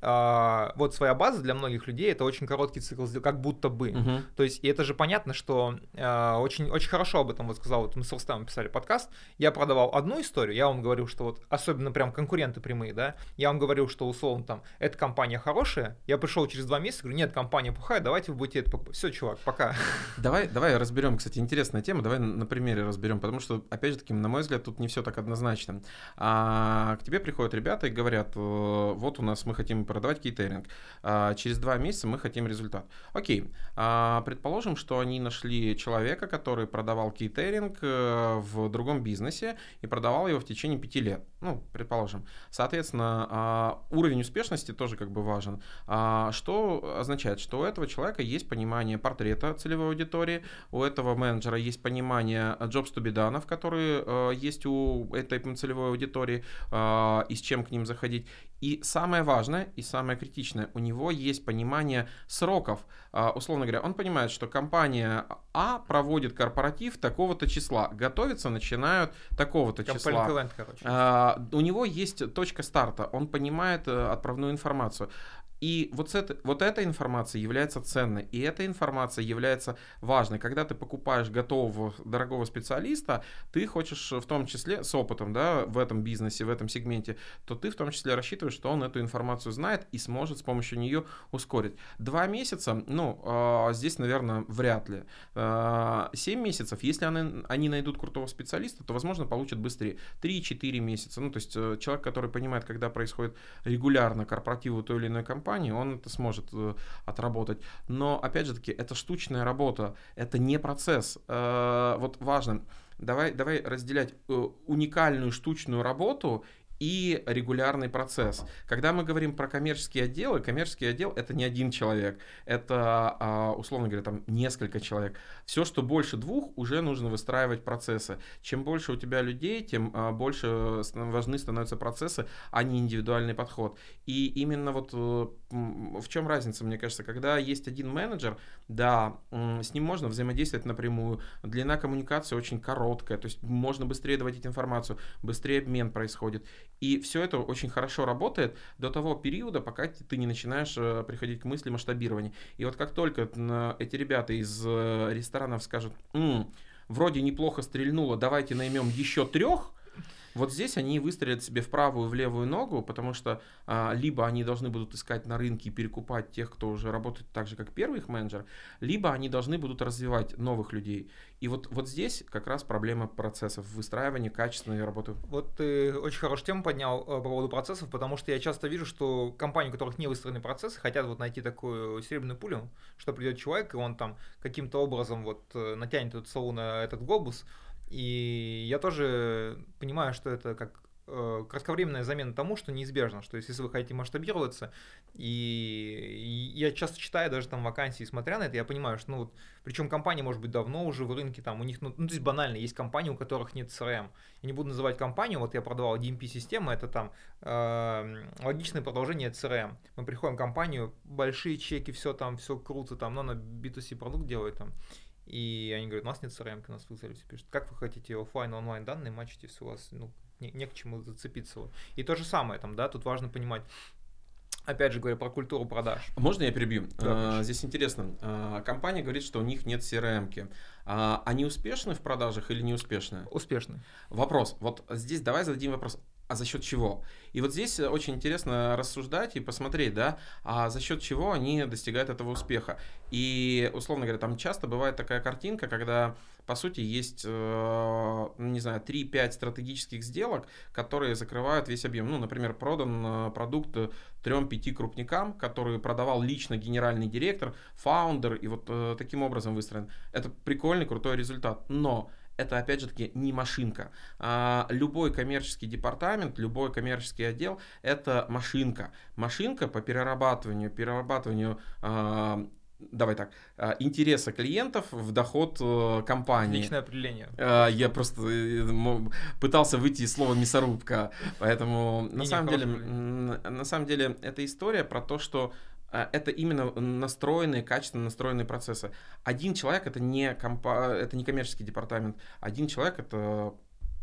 вот своя база для многих людей это очень короткий цикл как будто бы. Мгм. То есть, и это же понятно, что а, очень, очень хорошо об этом вот сказал, вот мы с Рустамом писали подкаст, я продавал одну историю, я вам говорил, что вот, особенно прям конкуренты прямые, да, я вам говорил, что условно там, эта компания хорошая, я пришел через два месяца, говорю, нет, компания плохая, давайте вы будете это покупать. Все, чувак, пока. Давай, давай разберем, кстати, интересная тема, давай на на примере разберем, потому что, опять же таки, на мой взгляд, тут не все так однозначно. А, к тебе приходят ребята и говорят, э, вот у нас мы хотим продавать кейтеринг, а, через два месяца мы хотим результат. Окей, а, предположим, что они нашли человека, который продавал кейтеринг э, в другом бизнесе и продавал его в течение пяти лет, ну, предположим. Соответственно, а, уровень успешности тоже как бы важен. Что означает, что у этого человека есть понимание портрета целевой аудитории, у этого менеджера есть понимание jobs to be done, которые э, есть у этой целевой аудитории, и с чем к ним заходить. И самое важное и самое критичное, у него есть понимание сроков. А, Условно говоря, он понимает, что компания А проводит корпоратив такого-то числа, готовиться начинают такого-то числа. Короче. А, у него есть точка старта, он понимает э, отправную информацию. И вот, с это, вот эта информация является ценной, и эта информация является важной. Когда ты покупаешь готового, дорогого специалиста, ты хочешь в том числе с опытом да, в этом бизнесе, в этом сегменте, то ты в том числе рассчитываешь, что он эту информацию знает и сможет с помощью нее ускорить. Два месяца, ну, а, здесь, наверное, вряд ли. А, Семь месяцев, если они, они найдут крутого специалиста, то, возможно, получат быстрее. 3-4 месяца. Ну, то есть э, человек, который понимает, когда происходит регулярно корпоративы той или иной компании, он это сможет э, отработать. Но, опять же таки, это штучная работа, это не процесс. Э, Вот важно, давай, давай разделять э, уникальную штучную работу и регулярный процесс. Когда мы говорим про коммерческие отделы, коммерческий отдел это не один человек, это, а, условно говоря, там несколько человек. Все, что больше двух, уже нужно выстраивать процессы. Чем больше у тебя людей, тем а, больше важны становятся процессы, а не индивидуальный подход. И именно вот в чем разница, мне кажется, когда есть один менеджер, да, с ним можно взаимодействовать напрямую, длина коммуникации очень короткая, то есть можно быстрее доводить информацию, быстрее обмен происходит. И все это очень хорошо работает до того периода, пока ты не начинаешь э, приходить к мысли масштабирования. И вот как только эти ребята из э, ресторанов скажут, «М, вроде неплохо стрельнуло, давайте наймем еще трех, вот здесь они выстрелят себе в правую и в левую ногу, потому что а, либо они должны будут искать на рынке и перекупать тех, кто уже работает так же, как первый их менеджер, либо они должны будут развивать новых людей. И вот, вот здесь как раз проблема процессов, выстраивания качественной работы. Вот ты очень хорошую тему поднял э, по поводу процессов, потому что я часто вижу, что компании, у которых не выстроены процессы, хотят вот найти такую серебряную пулю, что придет человек, и он там каким-то образом вот э, натянет эту сову на этот глобус. И я тоже понимаю, что это как э, кратковременная замена тому, что неизбежно, что если вы хотите масштабироваться, и, я часто читаю даже там вакансии, смотря на это, я понимаю, что, ну вот, причем компания может быть давно уже в рынке, там у них, ну, ну то есть банально, есть компании, у которых нет CRM. Я не буду называть компанию, вот я продавал DMP-системы, это там э, логичное продолжение CRM. Мы приходим в компанию, большие чеки, все там, все круто, там, но на B2C продукт делает там. И они говорят, у нас нет CRM, нас вызвали, все пишут, как вы хотите офлайн онлайн данные мачить, если у вас ну, не, не к чему зацепиться. И то же самое там, да, тут важно понимать, опять же говоря про культуру продаж. Можно я перебью? Да, А. Здесь интересно. А, Компания говорит, что у них нет CRM-ки. А Они успешны в продажах или не успешны? Успешный. Вопрос. Вот здесь давай зададим вопрос. А за счет чего? И вот здесь э, очень интересно рассуждать и посмотреть, да, а за счет чего они достигают этого успеха. И, условно говоря, там часто бывает такая картинка, когда, по сути, есть, э, ну, не знаю, 3-5 стратегических сделок, которые закрывают весь объем. Ну, например, продан э, продукт трем-пяти крупникам, которые продавал лично генеральный директор, фаундер, и вот таким образом выстроен. Это прикольный, крутой результат. Но это опять же таки не машинка. А, любой коммерческий департамент, любой коммерческий отдел это машинка. Машинка по перерабатыванию, перерабатыванию а, давай так, а, интереса клиентов в доход э, компании. Личное определение. Я просто э, пытался выйти из слова мясорубка, поэтому на самом деле, на самом деле, эта история про то, что это именно настроенные, качественно настроенные процессы. Один человек это не компа, это не коммерческий департамент, один человек это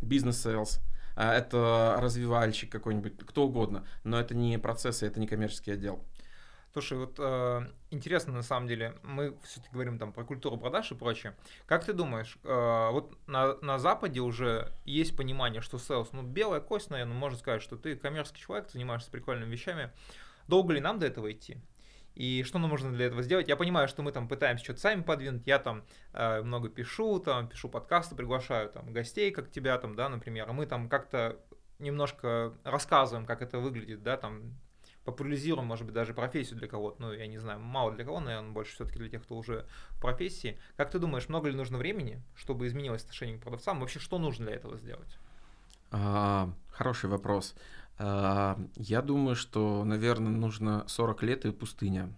бизнес-селс, а, это развивальщик какой-нибудь, кто угодно, но это не процессы, это не коммерческий отдел. Слушай, вот э, интересно на самом деле, мы все-таки говорим там про культуру продаж и прочее. Как ты думаешь, э, вот на, на Западе уже есть понимание, что sales, ну белая кость, наверное, можно сказать, что ты коммерческий человек, занимаешься прикольными вещами. Долго ли нам до этого идти? И что нам нужно для этого сделать? Я понимаю, что мы там пытаемся что-то сами подвинуть. Я там э, много пишу, там пишу подкасты, приглашаю там гостей, как тебя там, да, например. А мы там как-то немножко рассказываем, как это выглядит, да, там популяризируем, может быть, даже профессию для кого-то, ну, я не знаю, мало для кого, наверное, больше все-таки для тех, кто уже в профессии. Как ты думаешь, много ли нужно времени, чтобы изменилось отношение к продавцам? Вообще, что нужно для этого сделать? А, хороший вопрос. Я думаю, что, наверное, нужно 40 лет и пустыня.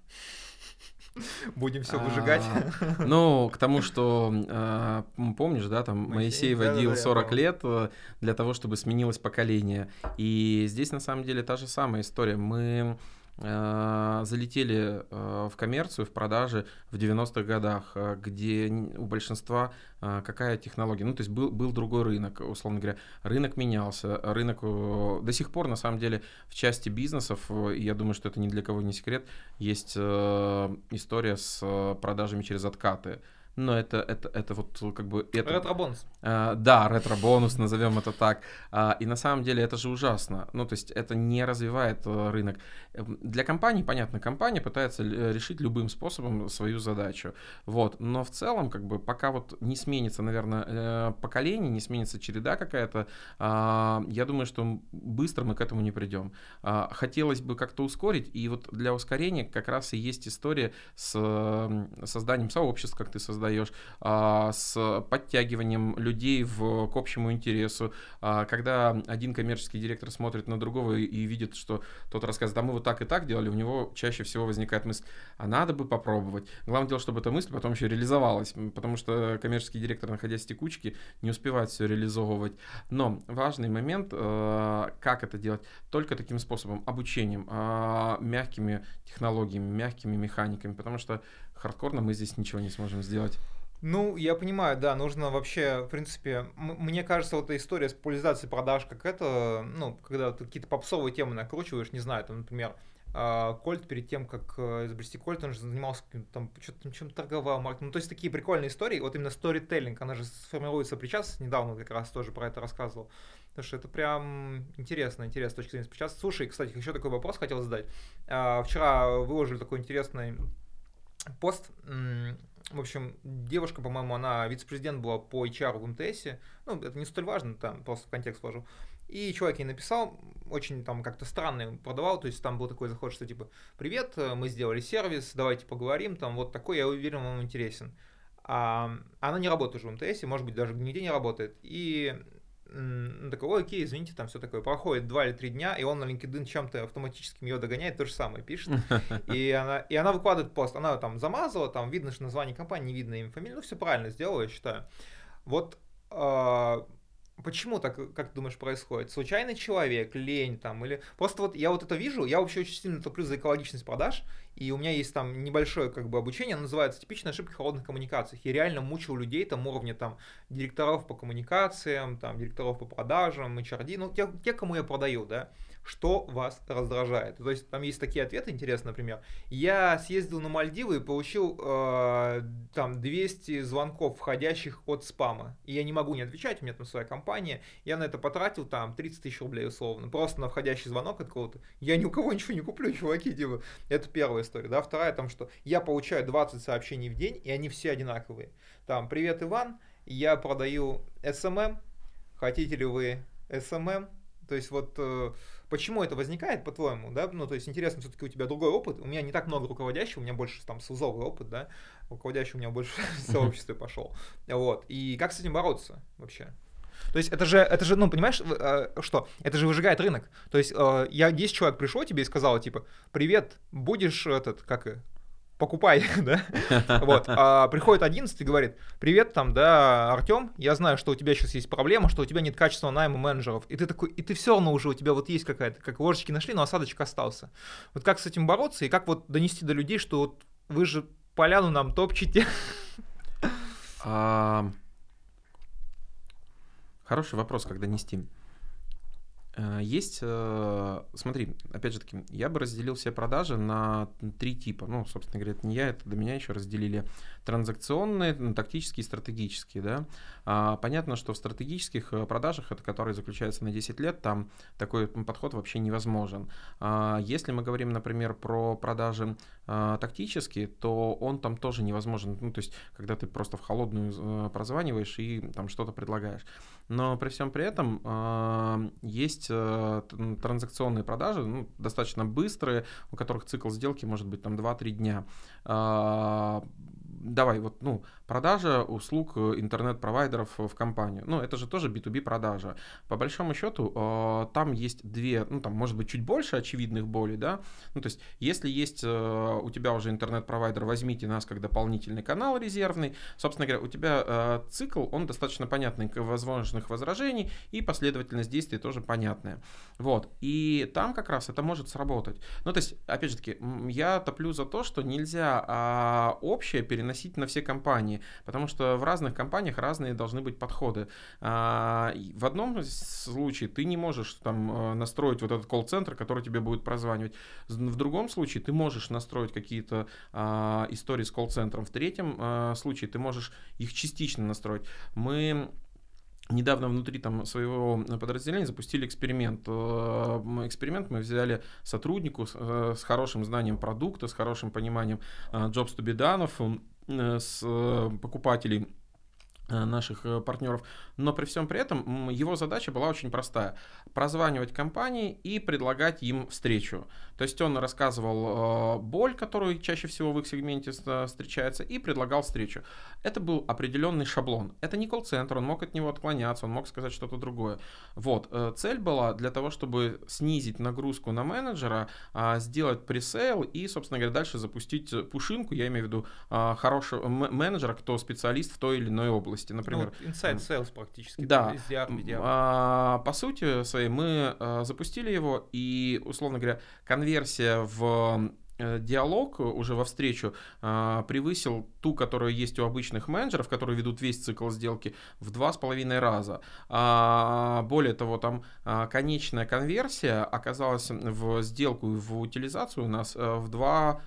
Будем все выжигать. А, ну, к тому, что а, помнишь, да, там Моисей водил 40 лет э, для того, чтобы сменилось поколение. И здесь на самом деле та же самая история. Мы залетели э, в коммерцию, в продажи в 90-х годах, э, где у большинства какая технология. Ну, то есть был, был другой рынок, условно говоря. Рынок менялся. Рынок до сих пор, на самом деле, в части бизнесов, я думаю, что это ни для кого не секрет, есть история с продажами через откаты но это, это, это вот как бы... Это, ретро-бонус. А, да, ретро-бонус, назовем это так. А, и на самом деле это же ужасно. Ну, то есть это не развивает э, рынок. Эм, для компании, понятно, компания пытается решить любым способом свою задачу. Вот. Но в целом, как бы, пока вот не сменится, наверное, э, поколение, не сменится череда какая-то, а, я думаю, что быстро мы к этому не придем. А, хотелось бы как-то ускорить, и вот для ускорения как раз и есть история с созданием сообществ, как ты создал создаешь, а, с подтягиванием людей в, к общему интересу. А, когда один коммерческий директор смотрит на другого и видит, что тот рассказывает, а мы вот так и так делали, у него чаще всего возникает мысль, а надо бы попробовать. Главное дело, чтобы эта мысль потом еще реализовалась, потому что коммерческий директор, находясь в текучке, не успевает все реализовывать. Но важный момент, э, как это делать, только таким способом, обучением, а, мягкими технологиями, мягкими механиками, потому что хардкорно мы здесь ничего не сможем сделать. Ну, я понимаю, да, нужно вообще, в принципе, мне кажется, вот эта история с популяризацией продаж, как это, ну, когда ты какие-то попсовые темы накручиваешь, не знаю, там, например, а, Кольт перед тем, как э, изобрести Кольт, он же занимался там, что-то чем торговал, маркетингом. Ну, то есть такие прикольные истории. Вот именно сторителлинг, она же сформируется при час. Недавно как раз тоже про это рассказывал. Потому что это прям интересно, интересно с точки зрения сейчас. Слушай, кстати, еще такой вопрос хотел задать. А, вчера выложили такой интересный пост. В общем, девушка, по-моему, она вице-президент была по HR в МТС. Ну, это не столь важно, там просто в контекст вложу. И человек ей написал, очень там как-то странно продавал, то есть там был такой заход, что типа, привет, мы сделали сервис, давайте поговорим, там вот такой, я уверен, вам интересен. А, она не работает уже в МТС, может быть, даже нигде не работает. И ну, такой, окей, извините, там все такое. Проходит два или три дня, и он на LinkedIn чем-то автоматически ее догоняет, то же самое пишет. И она, и она выкладывает пост. Она там замазала, там видно, что название компании, не видно имя, фамилия. Ну, все правильно сделала, я считаю. Вот а, Почему так, как ты думаешь, происходит? Случайный человек, лень там, или... Просто вот я вот это вижу, я вообще очень сильно топлю за экологичность продаж, и у меня есть там небольшое как бы обучение, называется «Типичные ошибки холодных коммуникациях». Я реально мучил людей там уровня там директоров по коммуникациям, там директоров по продажам, HRD, ну те, те кому я продаю, да что вас раздражает. То есть там есть такие ответы интересные, например. Я съездил на Мальдивы и получил э, там 200 звонков входящих от спама. И я не могу не отвечать, у меня там своя компания. Я на это потратил там 30 тысяч рублей условно. Просто на входящий звонок от кого-то. Я ни у кого ничего не куплю, чуваки, типа. Это первая история. Да? Вторая там, что я получаю 20 сообщений в день, и они все одинаковые. Там, привет, Иван, я продаю SMM, хотите ли вы SMM? То есть вот э, Почему это возникает, по-твоему, да? Ну, то есть интересно, все-таки у тебя другой опыт. У меня не так много руководящих, у меня больше там сузовый опыт, да? Руководящий у меня больше в сообществе пошел. Вот. И как с этим бороться вообще? То есть это же, это же, ну, понимаешь, э, что? Это же выжигает рынок. То есть э, я 10 человек пришел тебе и сказал, типа, привет, будешь этот, как покупай, да, вот, а приходит 11 и говорит, привет, там, да, Артем, я знаю, что у тебя сейчас есть проблема, что у тебя нет качественного найма менеджеров, и ты такой, и ты все равно уже, у тебя вот есть какая-то, как ложечки нашли, но осадочек остался. Вот как с этим бороться и как вот донести до людей, что вот вы же поляну нам топчете? Хороший вопрос, как донести. Э, есть, э, смотри, опять же таки, я бы разделил все продажи на три типа. Ну, собственно говоря, это не я, это до меня еще разделили транзакционные, тактические и стратегические. Да? А, понятно, что в стратегических э, продажах, это которые заключаются на 10 лет, там такой подход вообще невозможен. А, если мы говорим, например, про продажи а, тактические, то он там тоже невозможен. Ну, то есть, когда ты просто в холодную прозваниваешь и там что-то предлагаешь. Но при всем при этом э, есть э, транзакционные продажи, ну, достаточно быстрые, у которых цикл сделки может быть там 2-3 дня. Давай, вот, ну, продажа услуг э, интернет-провайдеров в компанию. Ну, это же тоже B2B продажа. По большому счету, э, там есть две, ну, там, может быть, чуть больше очевидных болей, да. Ну, то есть, если есть э, у тебя уже интернет-провайдер, возьмите нас как дополнительный канал резервный. Собственно говоря, у тебя цикл, он достаточно понятный, возможных возражений, и последовательность действий тоже понятная. Вот. И там как раз это может сработать. Ну, то есть, опять же таки, я топлю за то, что нельзя а, общее переносить на все компании, потому что в разных компаниях разные должны быть подходы. А, в одном случае ты не можешь там э, настроить вот этот колл-центр, который тебе будет прозванивать. В другом случае ты можешь настроить какие-то а, истории с колл-центром. В третьем а, случае ты можешь их частично настроить. Мы недавно внутри там своего подразделения запустили эксперимент. Э, эксперимент мы взяли сотруднику э, с хорошим знанием продукта, с хорошим пониманием jobs to с покупателей. Э, наших э, партнеров, но при всем при этом его задача была очень простая. Прозванивать компании и предлагать им встречу. То есть он рассказывал э, боль, которую чаще всего в их сегменте встречается, и предлагал встречу. Это был определенный шаблон. Это не колл-центр, он мог от него отклоняться, он мог сказать что-то другое. Вот. Цель была для того, чтобы снизить нагрузку на менеджера, а, сделать пресейл и, собственно говоря, дальше запустить пушинку, я имею в виду а, хорошего менеджера, кто специалист в той или иной области области, например. Ну, inside sales практически. Да. А, по сути своей мы а, запустили его, и, условно говоря, конверсия в э, диалог уже во встречу превысил ту, которая есть у обычных менеджеров, которые ведут весь цикл сделки, в два с половиной раза. А, более того, там конечная конверсия оказалась в сделку и в утилизацию у нас в два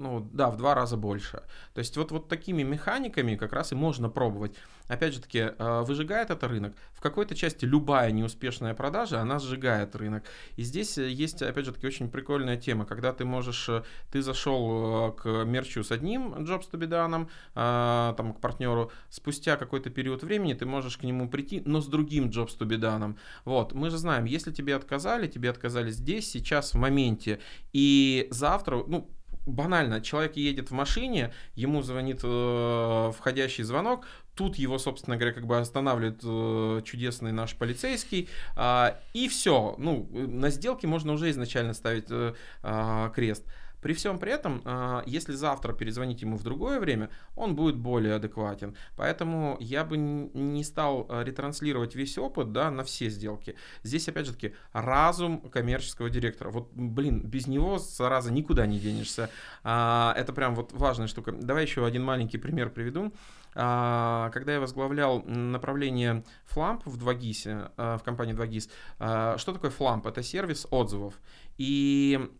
ну да, в два раза больше. То есть вот, вот такими механиками как раз и можно пробовать. Опять же таки, э, выжигает это рынок. В какой-то части любая неуспешная продажа, она сжигает рынок. И здесь э, есть, опять же таки, очень прикольная тема, когда ты можешь, э, ты зашел к мерчу с одним Jobs to be done, там, к партнеру, спустя какой-то период времени ты можешь к нему прийти, но с другим Jobs to be done. Вот, мы же знаем, если тебе отказали, тебе отказали здесь, сейчас, в моменте, и завтра, ну, банально, человек едет в машине, ему звонит э, входящий звонок, тут его, собственно говоря, как бы останавливает э, чудесный наш полицейский, э, и все, ну, на сделке можно уже изначально ставить э, э, крест. При всем при этом, а, если завтра перезвонить ему в другое время, он будет более адекватен. Поэтому я бы не стал а, ретранслировать весь опыт да, на все сделки. Здесь, опять же таки, разум коммерческого директора. Вот, блин, без него, зараза, никуда не денешься. А, это прям вот важная штука. Давай еще один маленький пример приведу. Когда я возглавлял направление Flamp в 2GIS, в компании 2GIS, что такое Flamp? Это сервис отзывов. И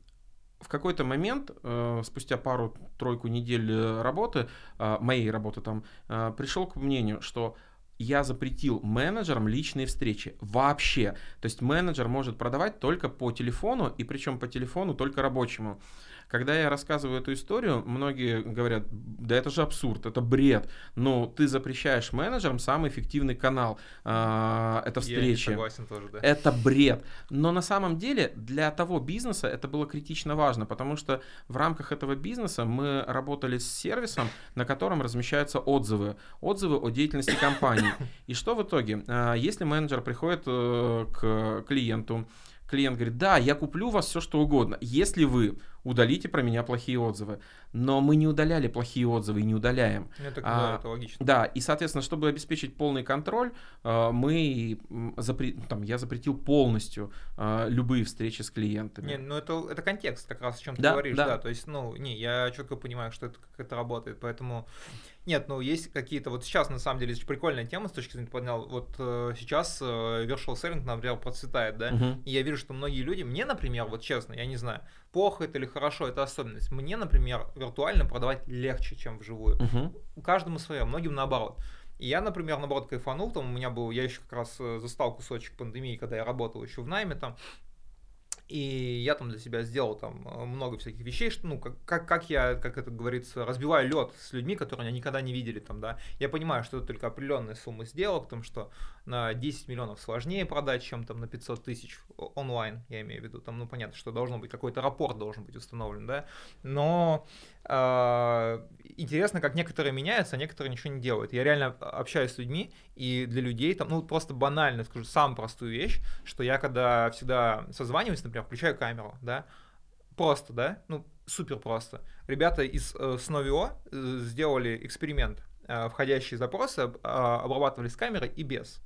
в какой-то момент, э, спустя пару-тройку недель э, работы, э, моей работы там, пришел к мнению, что я запретил менеджерам личные встречи вообще. То есть менеджер может продавать только по телефону, и причем по телефону только рабочему. Когда я рассказываю эту историю, многие говорят, да это же абсурд, это бред. Но ты запрещаешь менеджерам самый эффективный канал. Э, это встречи. Я согласен тоже, да. Это бред. Но на самом деле для того бизнеса это было критично важно, потому что в рамках этого бизнеса мы работали с сервисом, на котором размещаются отзывы. Отзывы о деятельности компании. И что в итоге? А, если менеджер приходит э, к клиенту, клиент говорит, да, я куплю у вас все, что угодно, если вы удалите про меня плохие отзывы. Но мы не удаляли плохие отзывы и не удаляем. Это, А, да, это логично. Да, и, соответственно, чтобы обеспечить полный контроль, э, мы запре- там, я запретил полностью э, любые встречи с клиентами. Не, ну это, это контекст, как раз о чем ты Да, говоришь, да. да. То есть, ну, не, я четко понимаю, что это как это работает, поэтому нет, ну есть какие-то вот сейчас на самом деле прикольная тема с точки зрения поднял. Вот э, сейчас э, virtual selling, например, процветает, да. Мгм. И я вижу, что многие люди, мне, например, вот честно, я не знаю, плохо это или хорошо, это особенность. Мне, например, виртуально продавать легче, чем вживую. У каждому свое, многим наоборот. И я, например, наоборот, кайфанул, там у меня был, я еще как раз э, застал кусочек пандемии, когда я работал еще в найме там, и я там для себя сделал там э, много всяких вещей, что, ну, как, как, как я, как это говорится, разбиваю лед с людьми, которые меня никогда не видели там, да. Я понимаю, что это только определенные суммы сделал, потому что на 10 миллионов сложнее продать, чем там на 500 тысяч онлайн, я имею в виду. Там, ну, понятно, что должно быть, какой-то рапорт должен быть установлен, да. Но интересно, как некоторые меняются, а некоторые ничего не делают. Я реально общаюсь с людьми, и для людей там, ну, просто банально скажу, самую простую вещь, что я когда всегда созваниваюсь, например, включаю камеру, да, просто, да, ну, супер просто. Ребята из э, Snovio э, сделали эксперимент. Э, входящие запросы а, обрабатывали с камерой и без.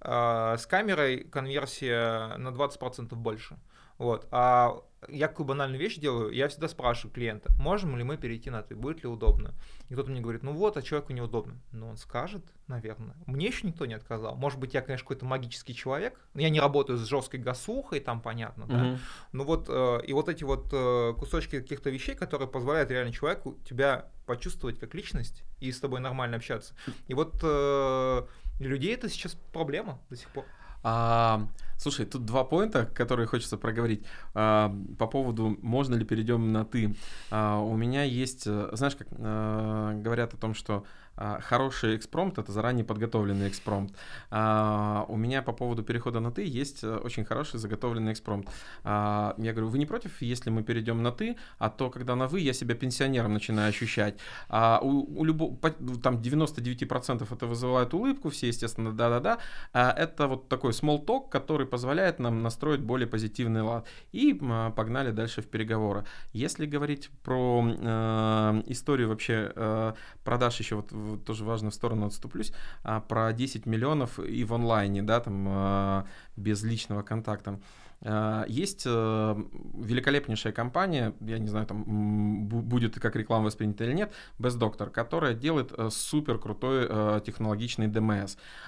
А, с камерой конверсия на 20% больше. Вот. А я какую банальную вещь делаю, я всегда спрашиваю клиента, можем ли мы перейти на ты, будет ли удобно. И кто-то мне говорит, ну вот, а человеку неудобно. Ну, он скажет, наверное. Мне еще никто не отказал. Может быть, я, конечно, какой-то магический человек. Я не работаю с жесткой гасухой, там понятно, да. Мгм. Ну вот, э, и вот эти вот э, кусочки каких-то вещей, которые позволяют реально человеку тебя почувствовать как личность и с тобой нормально общаться. И вот э, людей это сейчас проблема до сих пор. А, слушай, тут два поинта, которые хочется проговорить. А, по поводу, можно ли перейдем на ты. А, у меня есть, э, знаешь, как э, говорят о том, что а, хороший экспромт это заранее подготовленный экспромт. А, у меня по поводу перехода на ты есть э, очень хороший заготовленный экспромт. А, я говорю, вы не против, если мы перейдем на ты, а то когда на вы, я себя пенсионером начинаю ощущать. А у, у любого, там 99% это вызывает улыбку, все, естественно, да-да-да. А это вот такой small talk, который позволяет нам настроить более позитивный лад. И м, погнали дальше в переговоры. Если говорить про э, историю вообще э, продаж, еще вот в- тоже важно в сторону отступлюсь, а, про 10 миллионов и в онлайне, да, там э, без личного контакта. Э, Есть э, великолепнейшая компания, я не знаю, там будет как реклама воспринята или нет, Best Doctor, которая делает э, супер крутой э, технологичный.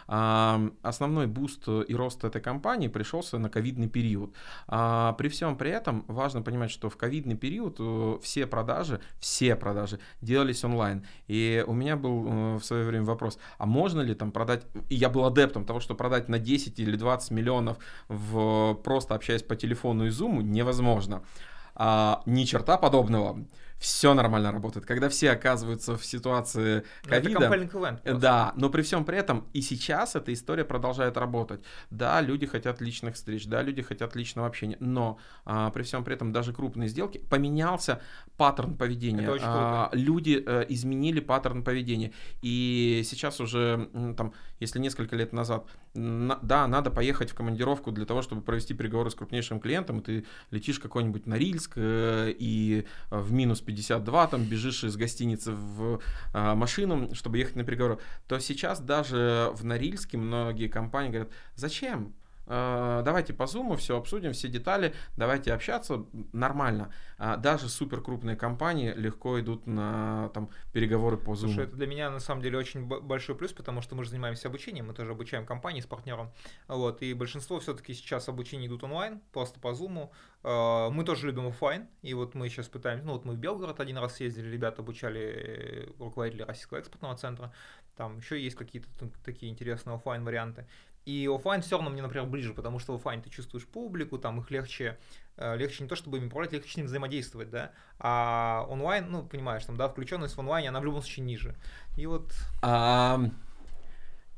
А, Основной буст и рост этой компании пришелся на ковидный период. А, При всем при этом важно понимать, что в ковидный период все продажи, все продажи делались онлайн. И у меня был в свое время вопрос, а можно ли там продать, и я был адептом того, что продать на 10 или 20 миллионов в, просто общаясь по телефону и зуму, невозможно. А, ни черта подобного. Все нормально работает. Когда все оказываются в ситуации Ну, это ковида, да, но при всем при этом и сейчас эта история продолжает работать. Да, люди хотят личных встреч, да, люди хотят личного общения, но а, при всем при этом даже крупные сделки поменялся паттерн поведения. Это очень А, люди э, изменили паттерн поведения. И сейчас уже, там, если несколько лет назад, на- да, надо поехать в командировку для того, чтобы провести переговоры с крупнейшим клиентом, и ты летишь какой-нибудь Норильск э, и в минус 52 там бежишь из гостиницы в а, машину, чтобы ехать на переговоры, то сейчас даже в Норильске многие компании говорят, зачем? А, Давайте по зуму все обсудим, все детали, давайте общаться нормально. А, Даже супер крупные компании легко идут на там, переговоры по зуму. Слушай, это для меня на самом деле очень большой плюс, потому что мы же занимаемся обучением, мы тоже обучаем компании с партнером. Вот, и большинство все-таки сейчас обучения идут онлайн, просто по зуму. Э, Мы тоже любим оффлайн, и вот мы сейчас пытаемся, ну вот мы в Белгород один раз ездили, ребята обучали э, руководителя Российского экспортного центра, там еще есть какие-то такие интересные оффлайн варианты. И оффлайн все равно мне, например, ближе, потому что в оффлайн ты чувствуешь публику, там их легче, э, легче не то чтобы ими управлять, легче с ним взаимодействовать, да. А онлайн, ну, понимаешь, там, да, включенность в онлайне, она в любом случае ниже. И вот, А,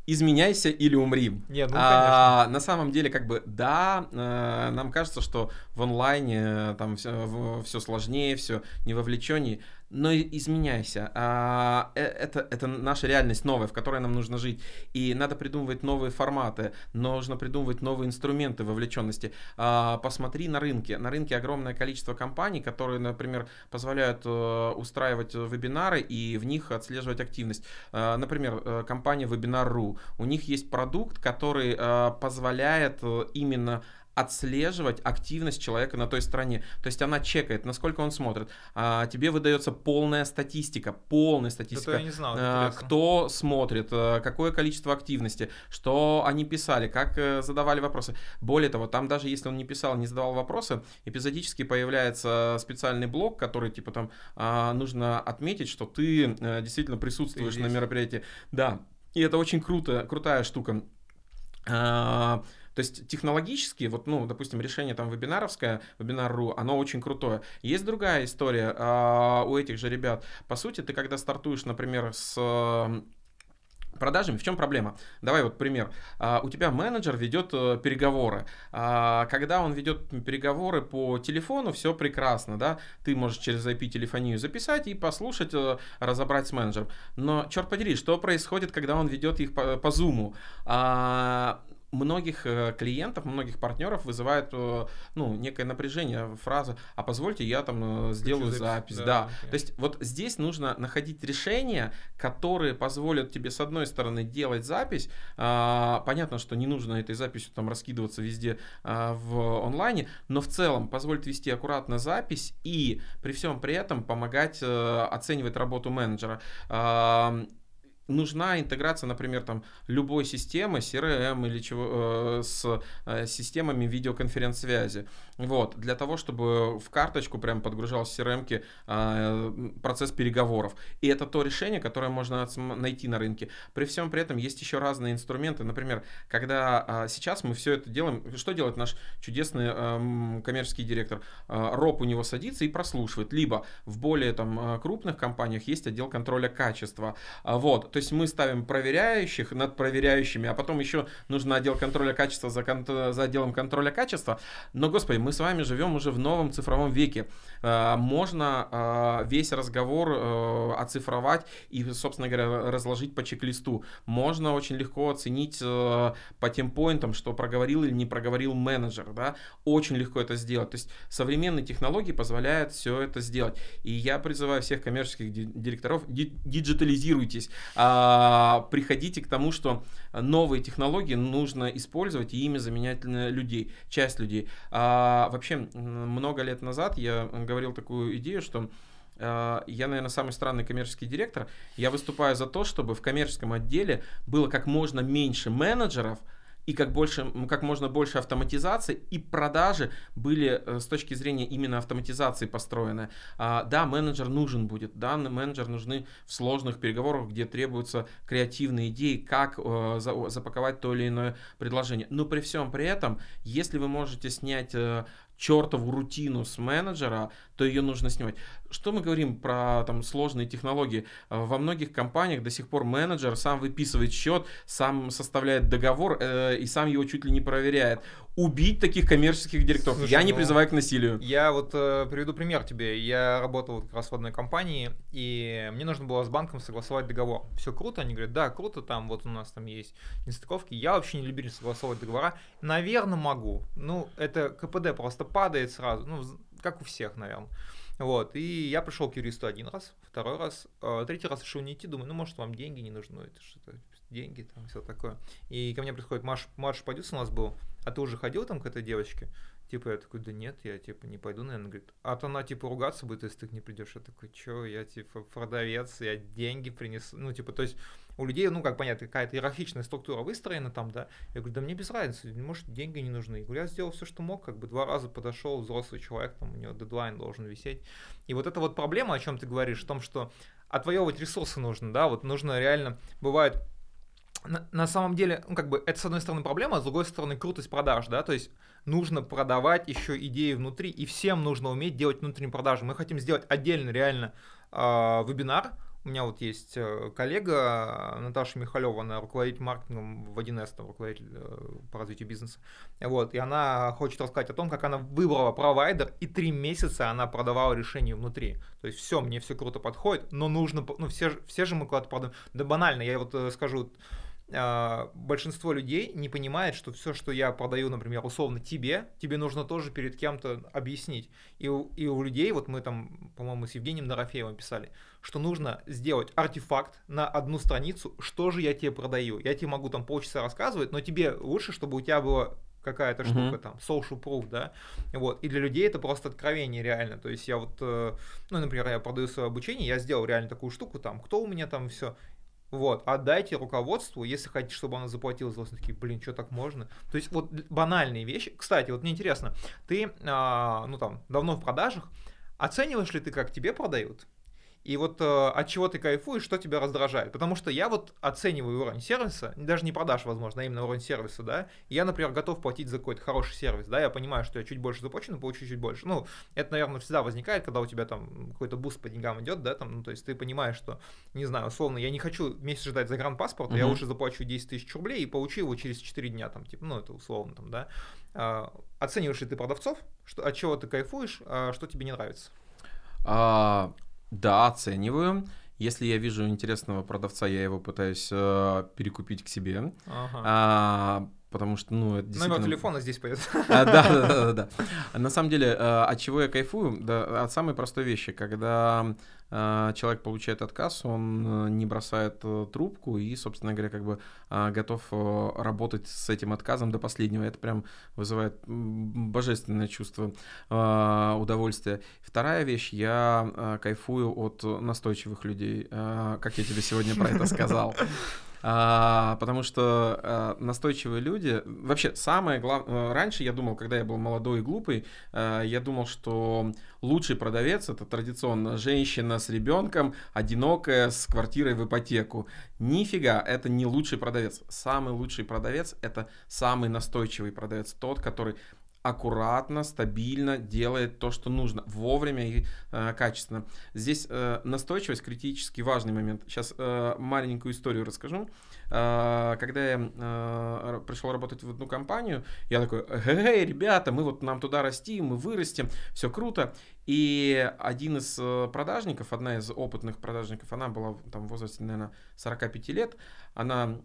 изменяйся или умри. нет, ну, А, на самом деле, как бы, да, э, нам кажется, что в онлайне э, там все, сложнее, все не вовлеченнее, но изменяйся. А, э, это, это наша реальность новая, в которой нам нужно жить. И надо придумывать новые форматы, нужно придумывать новые инструменты вовлеченности. А, посмотри на рынке. На рынке огромное количество компаний, которые, например, позволяют э, устраивать вебинары и в них отслеживать активность. А, например, э, компания Webinar.ru. У них есть продукт, который позволяет именно отслеживать активность человека на той стороне. То есть она чекает, насколько он смотрит. А тебе выдается полная статистика, полная статистика. Это я не знал, а, кто смотрит, э, какое количество активности, что они писали, как э, задавали вопросы. Более того, там даже если он не писал, не задавал вопросы, эпизодически появляется специальный блок, который типа там а, нужно отметить, что ты действительно присутствуешь ты на мероприятии. Да, и это очень круто, крутая штука. То есть технологически, вот, ну, допустим, решение там вебинаровское, вебинар.ру, оно очень крутое. Есть другая история э, у этих же ребят. По сути, ты когда стартуешь, например, с продажами. В чем проблема? Давай вот пример. А, у тебя менеджер ведет э, переговоры. А, когда он ведет переговоры по телефону, все прекрасно, да? Ты можешь через IP-телефонию записать и послушать, э, разобрать с менеджером. Но, черт подери, что происходит, когда он ведет их по, по Zoom? Многих э, клиентов, многих партнеров вызывает э, ну, некое напряжение, фраза, а позвольте я там э, сделаю запись. запись. Да, да. Okay. То есть вот здесь нужно находить решения, которые позволят тебе с одной стороны делать запись, а, понятно, что не нужно этой записью там раскидываться везде а, в онлайне, но в целом позволит вести аккуратно запись и при всем при этом помогать оценивать работу менеджера нужна интеграция, например, там любой системы, CRM или чего, э, с э, системами видеоконференц-связи. Вот, для того, чтобы в карточку прям подгружался CRM э, процесс переговоров. И это то решение, которое можно найти на рынке. При всем при этом есть еще разные инструменты. Например, когда э, сейчас мы все это делаем, что делает наш чудесный коммерческий директор? Э, Роб у него садится и прослушивает. Либо в более там крупных компаниях есть отдел контроля качества. Вот, то есть мы ставим проверяющих над проверяющими, а потом еще нужно отдел контроля качества за, кон- за отделом контроля качества. Но, господи, мы с вами живем уже в новом цифровом веке. Э, можно э, весь разговор э, оцифровать и, собственно говоря, разложить по чек-листу. Можно очень легко оценить по тем поинтам, что проговорил или не проговорил менеджер. Да? Очень легко это сделать. То есть современные технологии позволяют все это сделать. И я призываю всех коммерческих директоров, диджитализируйтесь. А, а, приходите к тому, что новые технологии нужно использовать и ими заменять людей, часть людей. А, вообще, много лет назад я говорил такую идею, что а, я, наверное, самый странный коммерческий директор. Я выступаю за то, чтобы в коммерческом отделе было как можно меньше менеджеров, и как, больше, как можно больше автоматизации, и продажи были э, с точки зрения именно автоматизации построены. А, да, менеджер нужен будет, да, менеджер нужны в сложных переговорах, где требуются креативные идеи, как э, запаковать то или иное предложение. Но при всем при этом, если вы можете снять э, чертову рутину с менеджера, то ее нужно снимать. Что мы говорим про там сложные технологии? Во многих компаниях до сих пор менеджер сам выписывает счет, сам составляет договор э, и сам его чуть ли не проверяет. Убить таких коммерческих директоров. Слушай, я не ну, призываю к насилию. Я вот э, приведу пример тебе. Я работал как раз в одной компании, и мне нужно было с банком согласовать договор. Все круто? Они говорят, да, круто, там вот у нас там есть нестыковки. Я вообще не любитель согласовывать договора. Наверное, могу. Ну, это КПД просто падает сразу. Ну, как у всех, наверное. Вот, и я пришел к юристу один раз, второй раз, э, третий раз решил не идти, думаю, ну, может, вам деньги не нужны, это что-то, деньги, там, все такое. И ко мне приходит Маш, Марш продюсер у нас был, а ты уже ходил там к этой девочке? Типа, я такой, да нет, я, типа, не пойду, наверное. Говорит, а то она, типа, ругаться будет, если ты не придешь. Я такой, чё, я, типа, продавец, я деньги принесу. Ну, типа, то есть у людей, ну, как понятно, какая-то иерархичная структура выстроена там, да. Я говорю, да мне без разницы, может, деньги не нужны. Я говорю, я сделал все, что мог, как бы два раза подошел, взрослый человек, там, у него дедлайн должен висеть. И вот эта вот проблема, о чем ты говоришь, в том, что отвоевывать ресурсы нужно, да, вот нужно реально, бывает, на, на самом деле, ну, как бы, это, с одной стороны, проблема, а с другой стороны, крутость продаж, да, то есть нужно продавать еще идеи внутри, и всем нужно уметь делать внутренние продажи. Мы хотим сделать отдельно реально э, вебинар, У меня вот есть э, коллега Наташа Михалева, она руководитель маркетингом в 1С, там, руководитель э, по развитию бизнеса. Вот, и она хочет рассказать о том, как она выбрала провайдер, и три месяца она продавала решение внутри. То есть все, мне все круто подходит, но нужно, ну все, все же мы куда-то продаем. Да банально, я вот э, скажу, большинство людей не понимает, что все, что я продаю, например, условно тебе, тебе нужно тоже перед кем-то объяснить. И у, и у людей, вот мы там, по-моему, с Евгением Дорофеевым писали, что нужно сделать артефакт на одну страницу, что же я тебе продаю. Я тебе могу там полчаса рассказывать, но тебе лучше, чтобы у тебя было какая-то uh-huh. штука там, social proof, да, вот, и для людей это просто откровение реально, то есть я вот, э, ну, например, я продаю свое обучение, я сделал реально такую штуку, там, кто у меня там все, вот, отдайте руководству, если хотите, чтобы оно заплатило за вас, такие, блин, что так можно? То есть вот банальные вещи. Кстати, вот мне интересно, ты, а, ну там, давно в продажах, оцениваешь ли ты, как тебе продают? И вот э, от чего ты кайфуешь, что тебя раздражает. Потому что я вот оцениваю уровень сервиса, даже не продаж, возможно, а именно уровень сервиса, да. Я, например, готов платить за какой-то хороший сервис, да. Я понимаю, что я чуть больше заплачу, но получу чуть больше. Ну, это, наверное, всегда возникает, когда у тебя там какой-то буст по деньгам идет, да, там, ну, то есть ты понимаешь, что, не знаю, условно, я не хочу месяц ждать загранпаспорт, uh-huh. я лучше заплачу 10 тысяч рублей и получу его через 4 дня, там, типа, ну, это условно, там, да. А, оцениваешь ли ты продавцов, что, от чего ты кайфуешь, а что тебе не нравится? А, да, оцениваю. Если я вижу интересного продавца, я его пытаюсь э, перекупить к себе. Ага. А, потому что, ну, это действительно... Номер телефона здесь появится. А, да, да, да, да. На самом деле, э, от чего я кайфую? Да, от самой простой вещи. Когда э, человек получает отказ, он э, не бросает трубку и, собственно говоря, как бы готов работать с этим отказом до последнего. Это прям вызывает божественное чувство удовольствия. Вторая вещь, я кайфую от настойчивых людей. Как я тебе сегодня про это сказал. А, потому что а, настойчивые люди... Вообще, самое главное... Э, раньше я думал, когда я был молодой и глупый, а, я думал, что лучший продавец — это традиционно женщина с ребенком, одинокая, с квартирой в ипотеку. Нифига, это не лучший продавец. Самый лучший продавец — это самый настойчивый продавец. Тот, который аккуратно, стабильно делает то, что нужно, вовремя и э, качественно. Здесь э, настойчивость критически важный момент. Сейчас э, маленькую историю расскажу. Э, когда я э, пришел работать в одну компанию, я такой, эй, ребята, мы вот нам туда расти, мы вырастем, все круто. И один из э, продажников, одна из опытных продажников, она была там в возрасте, наверное, 45 лет, она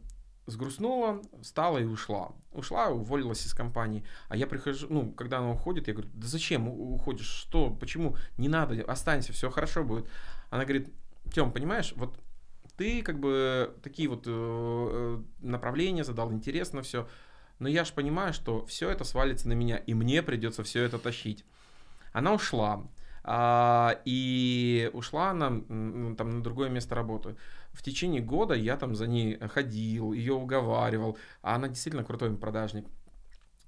сгрустнула, встала и ушла. Ушла, уволилась из компании. А я прихожу, ну, когда она уходит, я говорю, да зачем уходишь, что, почему, не надо, останься, все хорошо будет. Она говорит, Тем, понимаешь, вот ты как бы такие вот э, э направления задал, интересно все, но я же понимаю, что все это свалится на меня, и мне придется все это тащить. Она ушла, а, и ушла она там на другое место работы в течение года я там за ней ходил, ее уговаривал, а она действительно крутой продажник.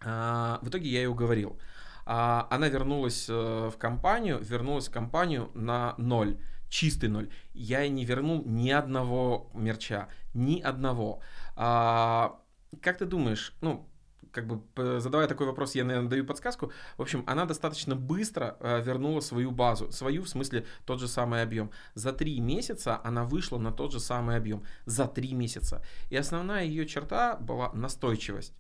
А, в итоге я ее уговорил. А, она вернулась э, в компанию, вернулась в компанию на ноль, чистый ноль. Я ей не вернул ни одного мерча, ни одного. А, как ты думаешь, ну, как бы задавая такой вопрос, я, наверное, даю подсказку. В общем, она достаточно быстро э, вернула свою базу, свою, в смысле, тот же самый объем. За три месяца она вышла на тот же самый объем. За три месяца. И основная ее черта была настойчивость.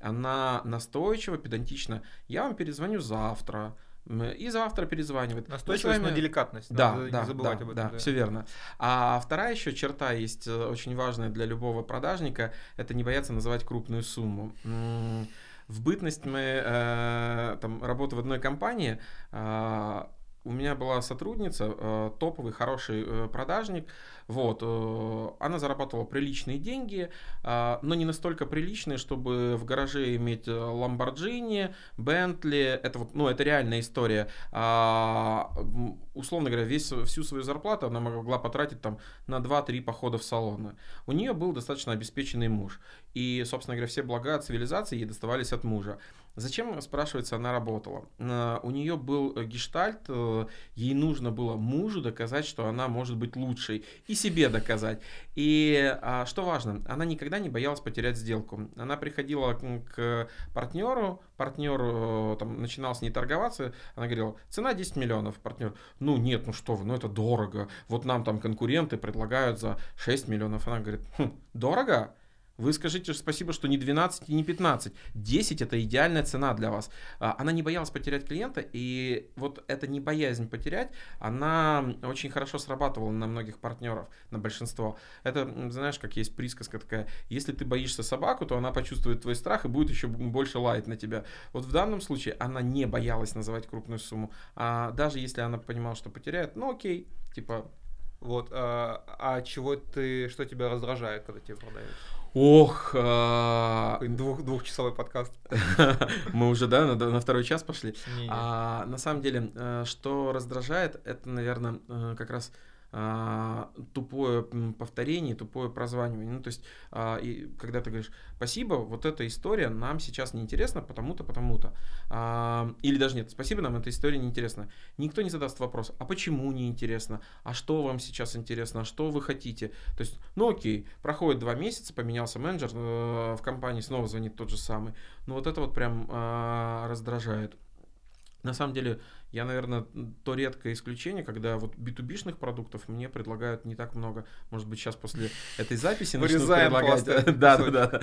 Она настойчиво, педантично. Я вам перезвоню завтра и завтра перезванивает. Настойчивость вами... на деликатность. Да, Надо да, не забывать да, об этом. Да, да, все верно. А вторая еще черта есть э, очень важная для любого продажника, это не бояться называть крупную сумму. В бытность мы э, там работы в одной компании э, у меня была сотрудница, э, топовый, хороший э, продажник, вот, э, она зарабатывала приличные деньги, но не настолько приличные, чтобы в гараже иметь Ламборджини, Бентли, это вот, ну, это реальная история. А, условно говоря, весь, всю свою зарплату она могла потратить там на 2-3 похода в салоны. У нее был достаточно обеспеченный муж. и, собственно говоря, все блага цивилизации ей доставались от мужа. Зачем, спрашивается, она работала? Э, у нее был э, гештальт, э, ей нужно было мужу доказать, что она может быть лучшей, и себе доказать. И а, что важно, она никогда не боялась потерять сделку. Она приходила к партнеру, партнер там, начинал с ней торговаться, она говорила, цена 10 миллионов, партнер, ну нет, ну что вы, ну это дорого, вот нам там конкуренты предлагают за 6 миллионов. Она говорит, хм, дорого? Вы скажите спасибо, что не 12 и не 15. 10 это идеальная цена для вас. А, она не боялась потерять клиента, и вот эта не боязнь потерять, она очень хорошо срабатывала на многих партнеров, на большинство. Это, знаешь, как есть присказка такая, если ты боишься собаку, то она почувствует твой страх и будет еще больше лаять на тебя. Вот в данном случае она не боялась называть крупную сумму, а даже если она понимала, что потеряет, ну окей, типа... Вот, а, а чего ты, что тебя раздражает, когда тебе продают? Ох, а... Двух, двухчасовой подкаст. Мы уже, да, на, на второй час пошли. А, на самом деле, э, что раздражает, это, наверное, э, как раз тупое повторение, тупое прозванивание. Ну, то есть, а, и когда ты говоришь, спасибо, вот эта история нам сейчас не интересна, потому-то, потому-то. А, или даже нет, спасибо, нам эта история не интересна. Никто не задаст вопрос, а почему не интересно, а что вам сейчас интересно, а что вы хотите. То есть, ну окей, проходит два месяца, поменялся менеджер э, в компании, снова звонит тот же самый. Ну вот это вот прям раздражает. На самом деле, я, наверное, то редкое исключение, когда вот b продуктов мне предлагают не так много. Может быть, сейчас после этой записи начнут предлагать. Да, да, да.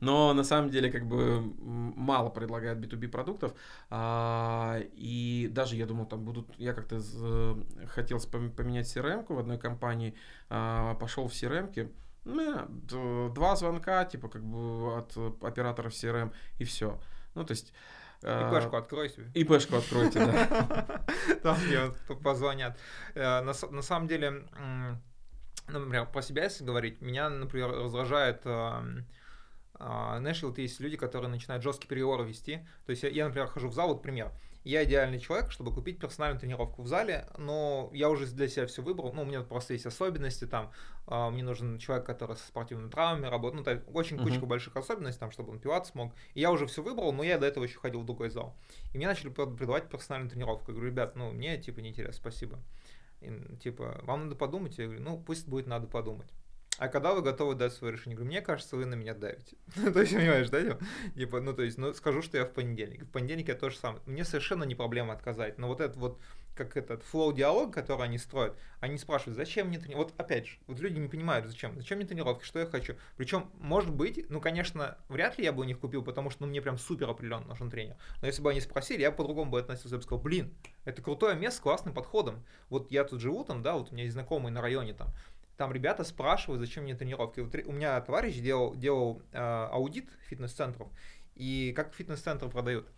Но на самом деле, как бы мало предлагают B2B продуктов. А, и даже я думал, там будут. Я как-то хотел поменять CRM в одной компании, а, пошел в CRM. Ну, два звонка, типа, как бы от операторов CRM, и все. Ну, то есть ИПшку открой себе. ИПшку откройте, да. Там мне позвонят. Э, на самом деле, например, про себя если говорить, меня, например, раздражает эм, а, знаешь, вот есть люди, которые начинают жесткие переговоры вести. То есть я, например, хожу в зал, вот пример. Я идеальный человек, чтобы купить персональную тренировку в зале, но я уже для себя все выбрал. Ну, у меня просто есть особенности там. Э, мне нужен человек, который со спортивными травмами работает. Ну, так, очень uh-huh. кучка больших особенностей, там, чтобы он пиваться смог. И я уже все выбрал, но я до этого еще ходил в другой зал. И мне начали предлагать персональную тренировку. Я говорю, ребят, ну, мне типа неинтересно, спасибо. И, типа, вам надо подумать? Я говорю, ну, пусть будет надо подумать. А когда вы готовы дать свое решение? Говорю, мне кажется, вы на меня давите. то есть, понимаешь, да? Типа, типа, ну, то есть, ну, скажу, что я в понедельник. В понедельник я то же самое. Мне совершенно не проблема отказать. Но вот этот вот, как этот флоу диалог, который они строят, они спрашивают, зачем мне тренировки? Вот опять же, вот люди не понимают, зачем. Зачем мне тренировки, что я хочу? Причем, может быть, ну, конечно, вряд ли я бы у них купил, потому что, ну, мне прям супер определенно нужен тренер. Но если бы они спросили, я по-другому бы относился. Я бы сказал, блин, это крутое место с классным подходом. Вот я тут живу там, да, вот у меня есть знакомые на районе там, там ребята спрашивают, зачем мне тренировки. Вот у меня товарищ делал, делал э, аудит фитнес-центров, и как фитнес-центры продают.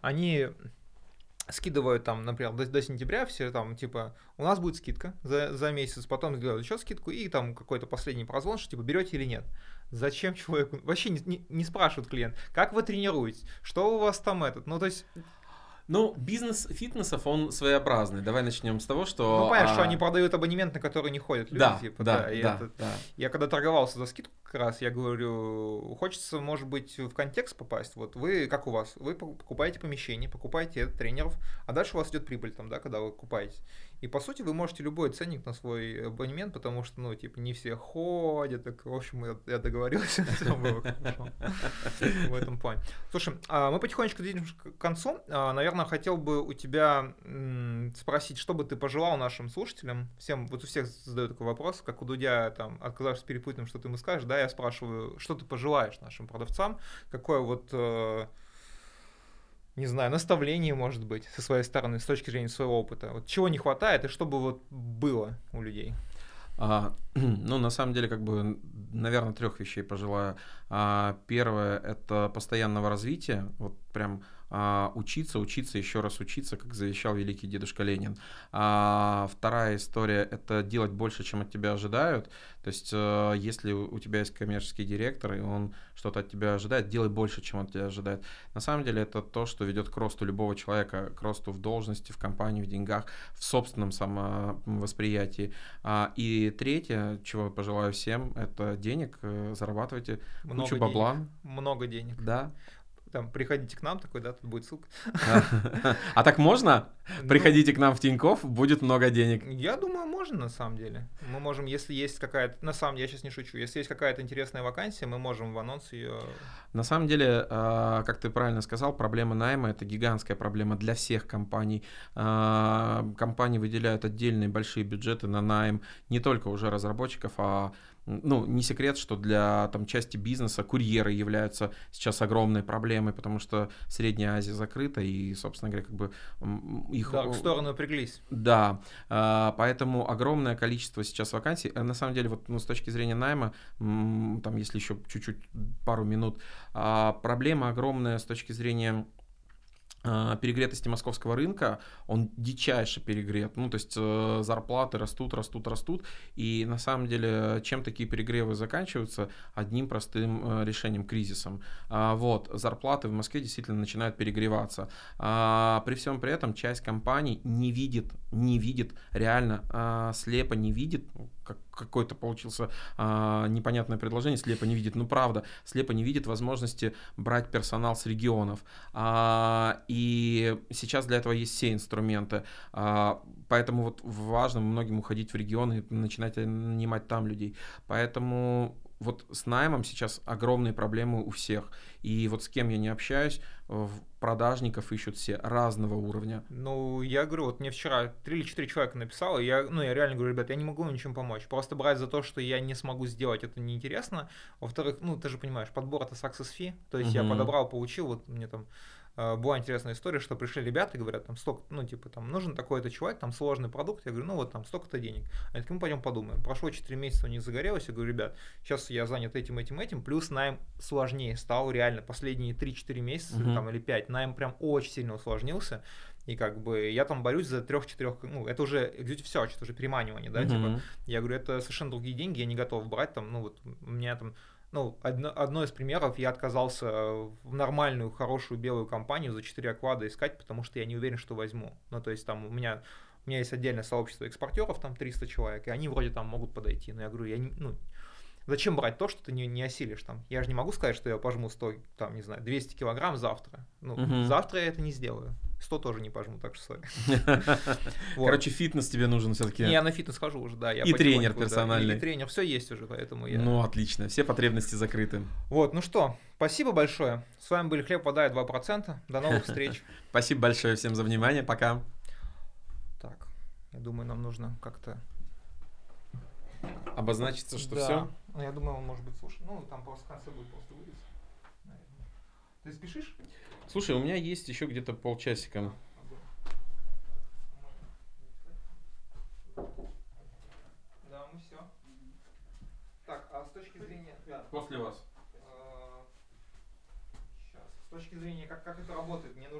Они скидывают там, например, до, до сентября все там, типа, у нас будет скидка за, за месяц, потом сделают еще скидку, и там какой-то последний прозвон, что типа, берете или нет. Зачем человеку? Вообще не, не, не спрашивает клиент, как вы тренируетесь, что у вас там этот, ну то есть ну, бизнес фитнесов, он своеобразный. Давай начнем с того, что... Ну, понятно, а... что они продают абонемент, на который не ходят люди. Да, типа, да, да, да, это... да. Я когда торговался за скидку как раз, я говорю, хочется, может быть, в контекст попасть. Вот вы, как у вас, вы покупаете помещение, покупаете тренеров, а дальше у вас идет прибыль там, да, когда вы покупаете. И по сути вы можете любой ценник на свой абонемент, потому что, ну, типа, не все ходят, так, в общем, я, я договорился, в этом плане. Слушай, а мы потихонечку движемся к концу. А, наверное, хотел бы у тебя спросить, что бы ты пожелал нашим слушателям, всем, вот у всех задают такой вопрос, как у Дудя, там, отказавшись перепутным, что ты ему скажешь, да, я спрашиваю, что ты пожелаешь нашим продавцам, какое вот э, не знаю, наставление, может быть, со своей стороны, с точки зрения своего опыта? Вот чего не хватает и чтобы вот было у людей? А, ну, на самом деле, как бы, наверное, трех вещей пожелаю. А, первое — это постоянного развития, вот прям а, учиться, учиться, еще раз учиться, как завещал великий дедушка Ленин. А вторая история — это делать больше, чем от тебя ожидают. То есть, э, если у тебя есть коммерческий директор, и он что-то от тебя ожидает, делай больше, чем от тебя ожидает. На самом деле это то, что ведет к росту любого человека, к росту в должности, в компании, в деньгах, в собственном самовосприятии. А, и третье, чего пожелаю всем, это денег, э, зарабатывайте много кучу бабла. Денег, много денег. Да там, приходите к нам, такой, да, тут будет ссылка. А так можно? Ну, приходите к нам в Тиньков, будет много денег. Я думаю, можно на самом деле. Мы можем, если есть какая-то, на самом деле, я сейчас не шучу, если есть какая-то интересная вакансия, мы можем в анонс ее... На самом деле, а, как ты правильно сказал, проблема найма — это гигантская проблема для всех компаний. А, компании выделяют отдельные большие бюджеты на найм не только уже разработчиков, а ну, не секрет, что для там, части бизнеса курьеры являются сейчас огромной проблемой, потому что Средняя Азия закрыта, и, собственно говоря, как бы их... Да, к сторону приглись. Да, а, поэтому огромное количество сейчас вакансий. Э, на самом деле, вот ну, с точки зрения найма, там, если еще чуть-чуть, пару минут, а, проблема огромная с точки зрения перегретости московского рынка, он дичайше перегрет. Ну, то есть э, зарплаты растут, растут, растут. И на самом деле, чем такие перегревы заканчиваются? Одним простым э, решением, кризисом. А, вот, зарплаты в Москве действительно начинают перегреваться. А, при всем при этом часть компаний не видит, не видит, реально а, слепо не видит, как какое-то получился а, непонятное предложение, слепо не видит, ну правда, слепо не видит возможности брать персонал с регионов. А, и сейчас для этого есть все инструменты. А, поэтому вот важно многим уходить в регионы и начинать нанимать там людей. Поэтому вот с наймом сейчас огромные проблемы у всех. И вот с кем я не общаюсь, продажников ищут все разного уровня. Ну, я говорю, вот мне вчера три или четыре человека написало, я, ну, я реально говорю, ребят, я не могу ничем помочь. Просто брать за то, что я не смогу сделать, это неинтересно. Во-вторых, ну, ты же понимаешь, подбор это success fee, то есть угу. я подобрал, получил, вот мне там была интересная история, что пришли ребята и говорят, там столько, ну, типа, там, нужен такой-то человек, там, сложный продукт. Я говорю, ну, вот там столько-то денег. Они такие, мы пойдем подумаем. Прошло 4 месяца, у них загорелось. Я говорю, ребят, сейчас я занят этим, этим, этим. Плюс найм сложнее стал реально последние 3-4 месяца, uh-huh. там, или 5. Найм прям очень сильно усложнился. И как бы я там борюсь за трех-четырех, ну, это уже executive search, это уже переманивание, да, uh-huh. типа. Я говорю, это совершенно другие деньги, я не готов брать там, ну, вот у меня там ну, одно, одно из примеров, я отказался в нормальную, хорошую белую компанию за 4 оклада искать, потому что я не уверен, что возьму. Ну, то есть там у меня, у меня есть отдельное сообщество экспортеров, там 300 человек, и они вроде там могут подойти. Но я говорю, я не, ну, зачем брать то, что ты не, не осилишь там? Я же не могу сказать, что я пожму 100, там, не знаю, 200 килограмм завтра. Ну, угу. завтра я это не сделаю. 100 тоже не пожму, так что Короче, фитнес тебе нужен все-таки. Я на фитнес хожу уже, да. И тренер персональный. И тренер, все есть уже, поэтому я... Ну, отлично, все потребности закрыты. Вот, ну что, спасибо большое. С вами были Хлеб Подает 2%. До новых встреч. Спасибо большое всем за внимание, пока. Так, я думаю, нам нужно как-то... Обозначиться, что все? Ну, я думаю, он может быть, слушай, ну, там просто в конце будет просто вырез. Ты спешишь? Слушай, у меня есть еще где-то полчасика. Да, мы все. Так, а с точки зрения... Да. После вас. Сейчас. С точки зрения, как, как это работает, мне нужно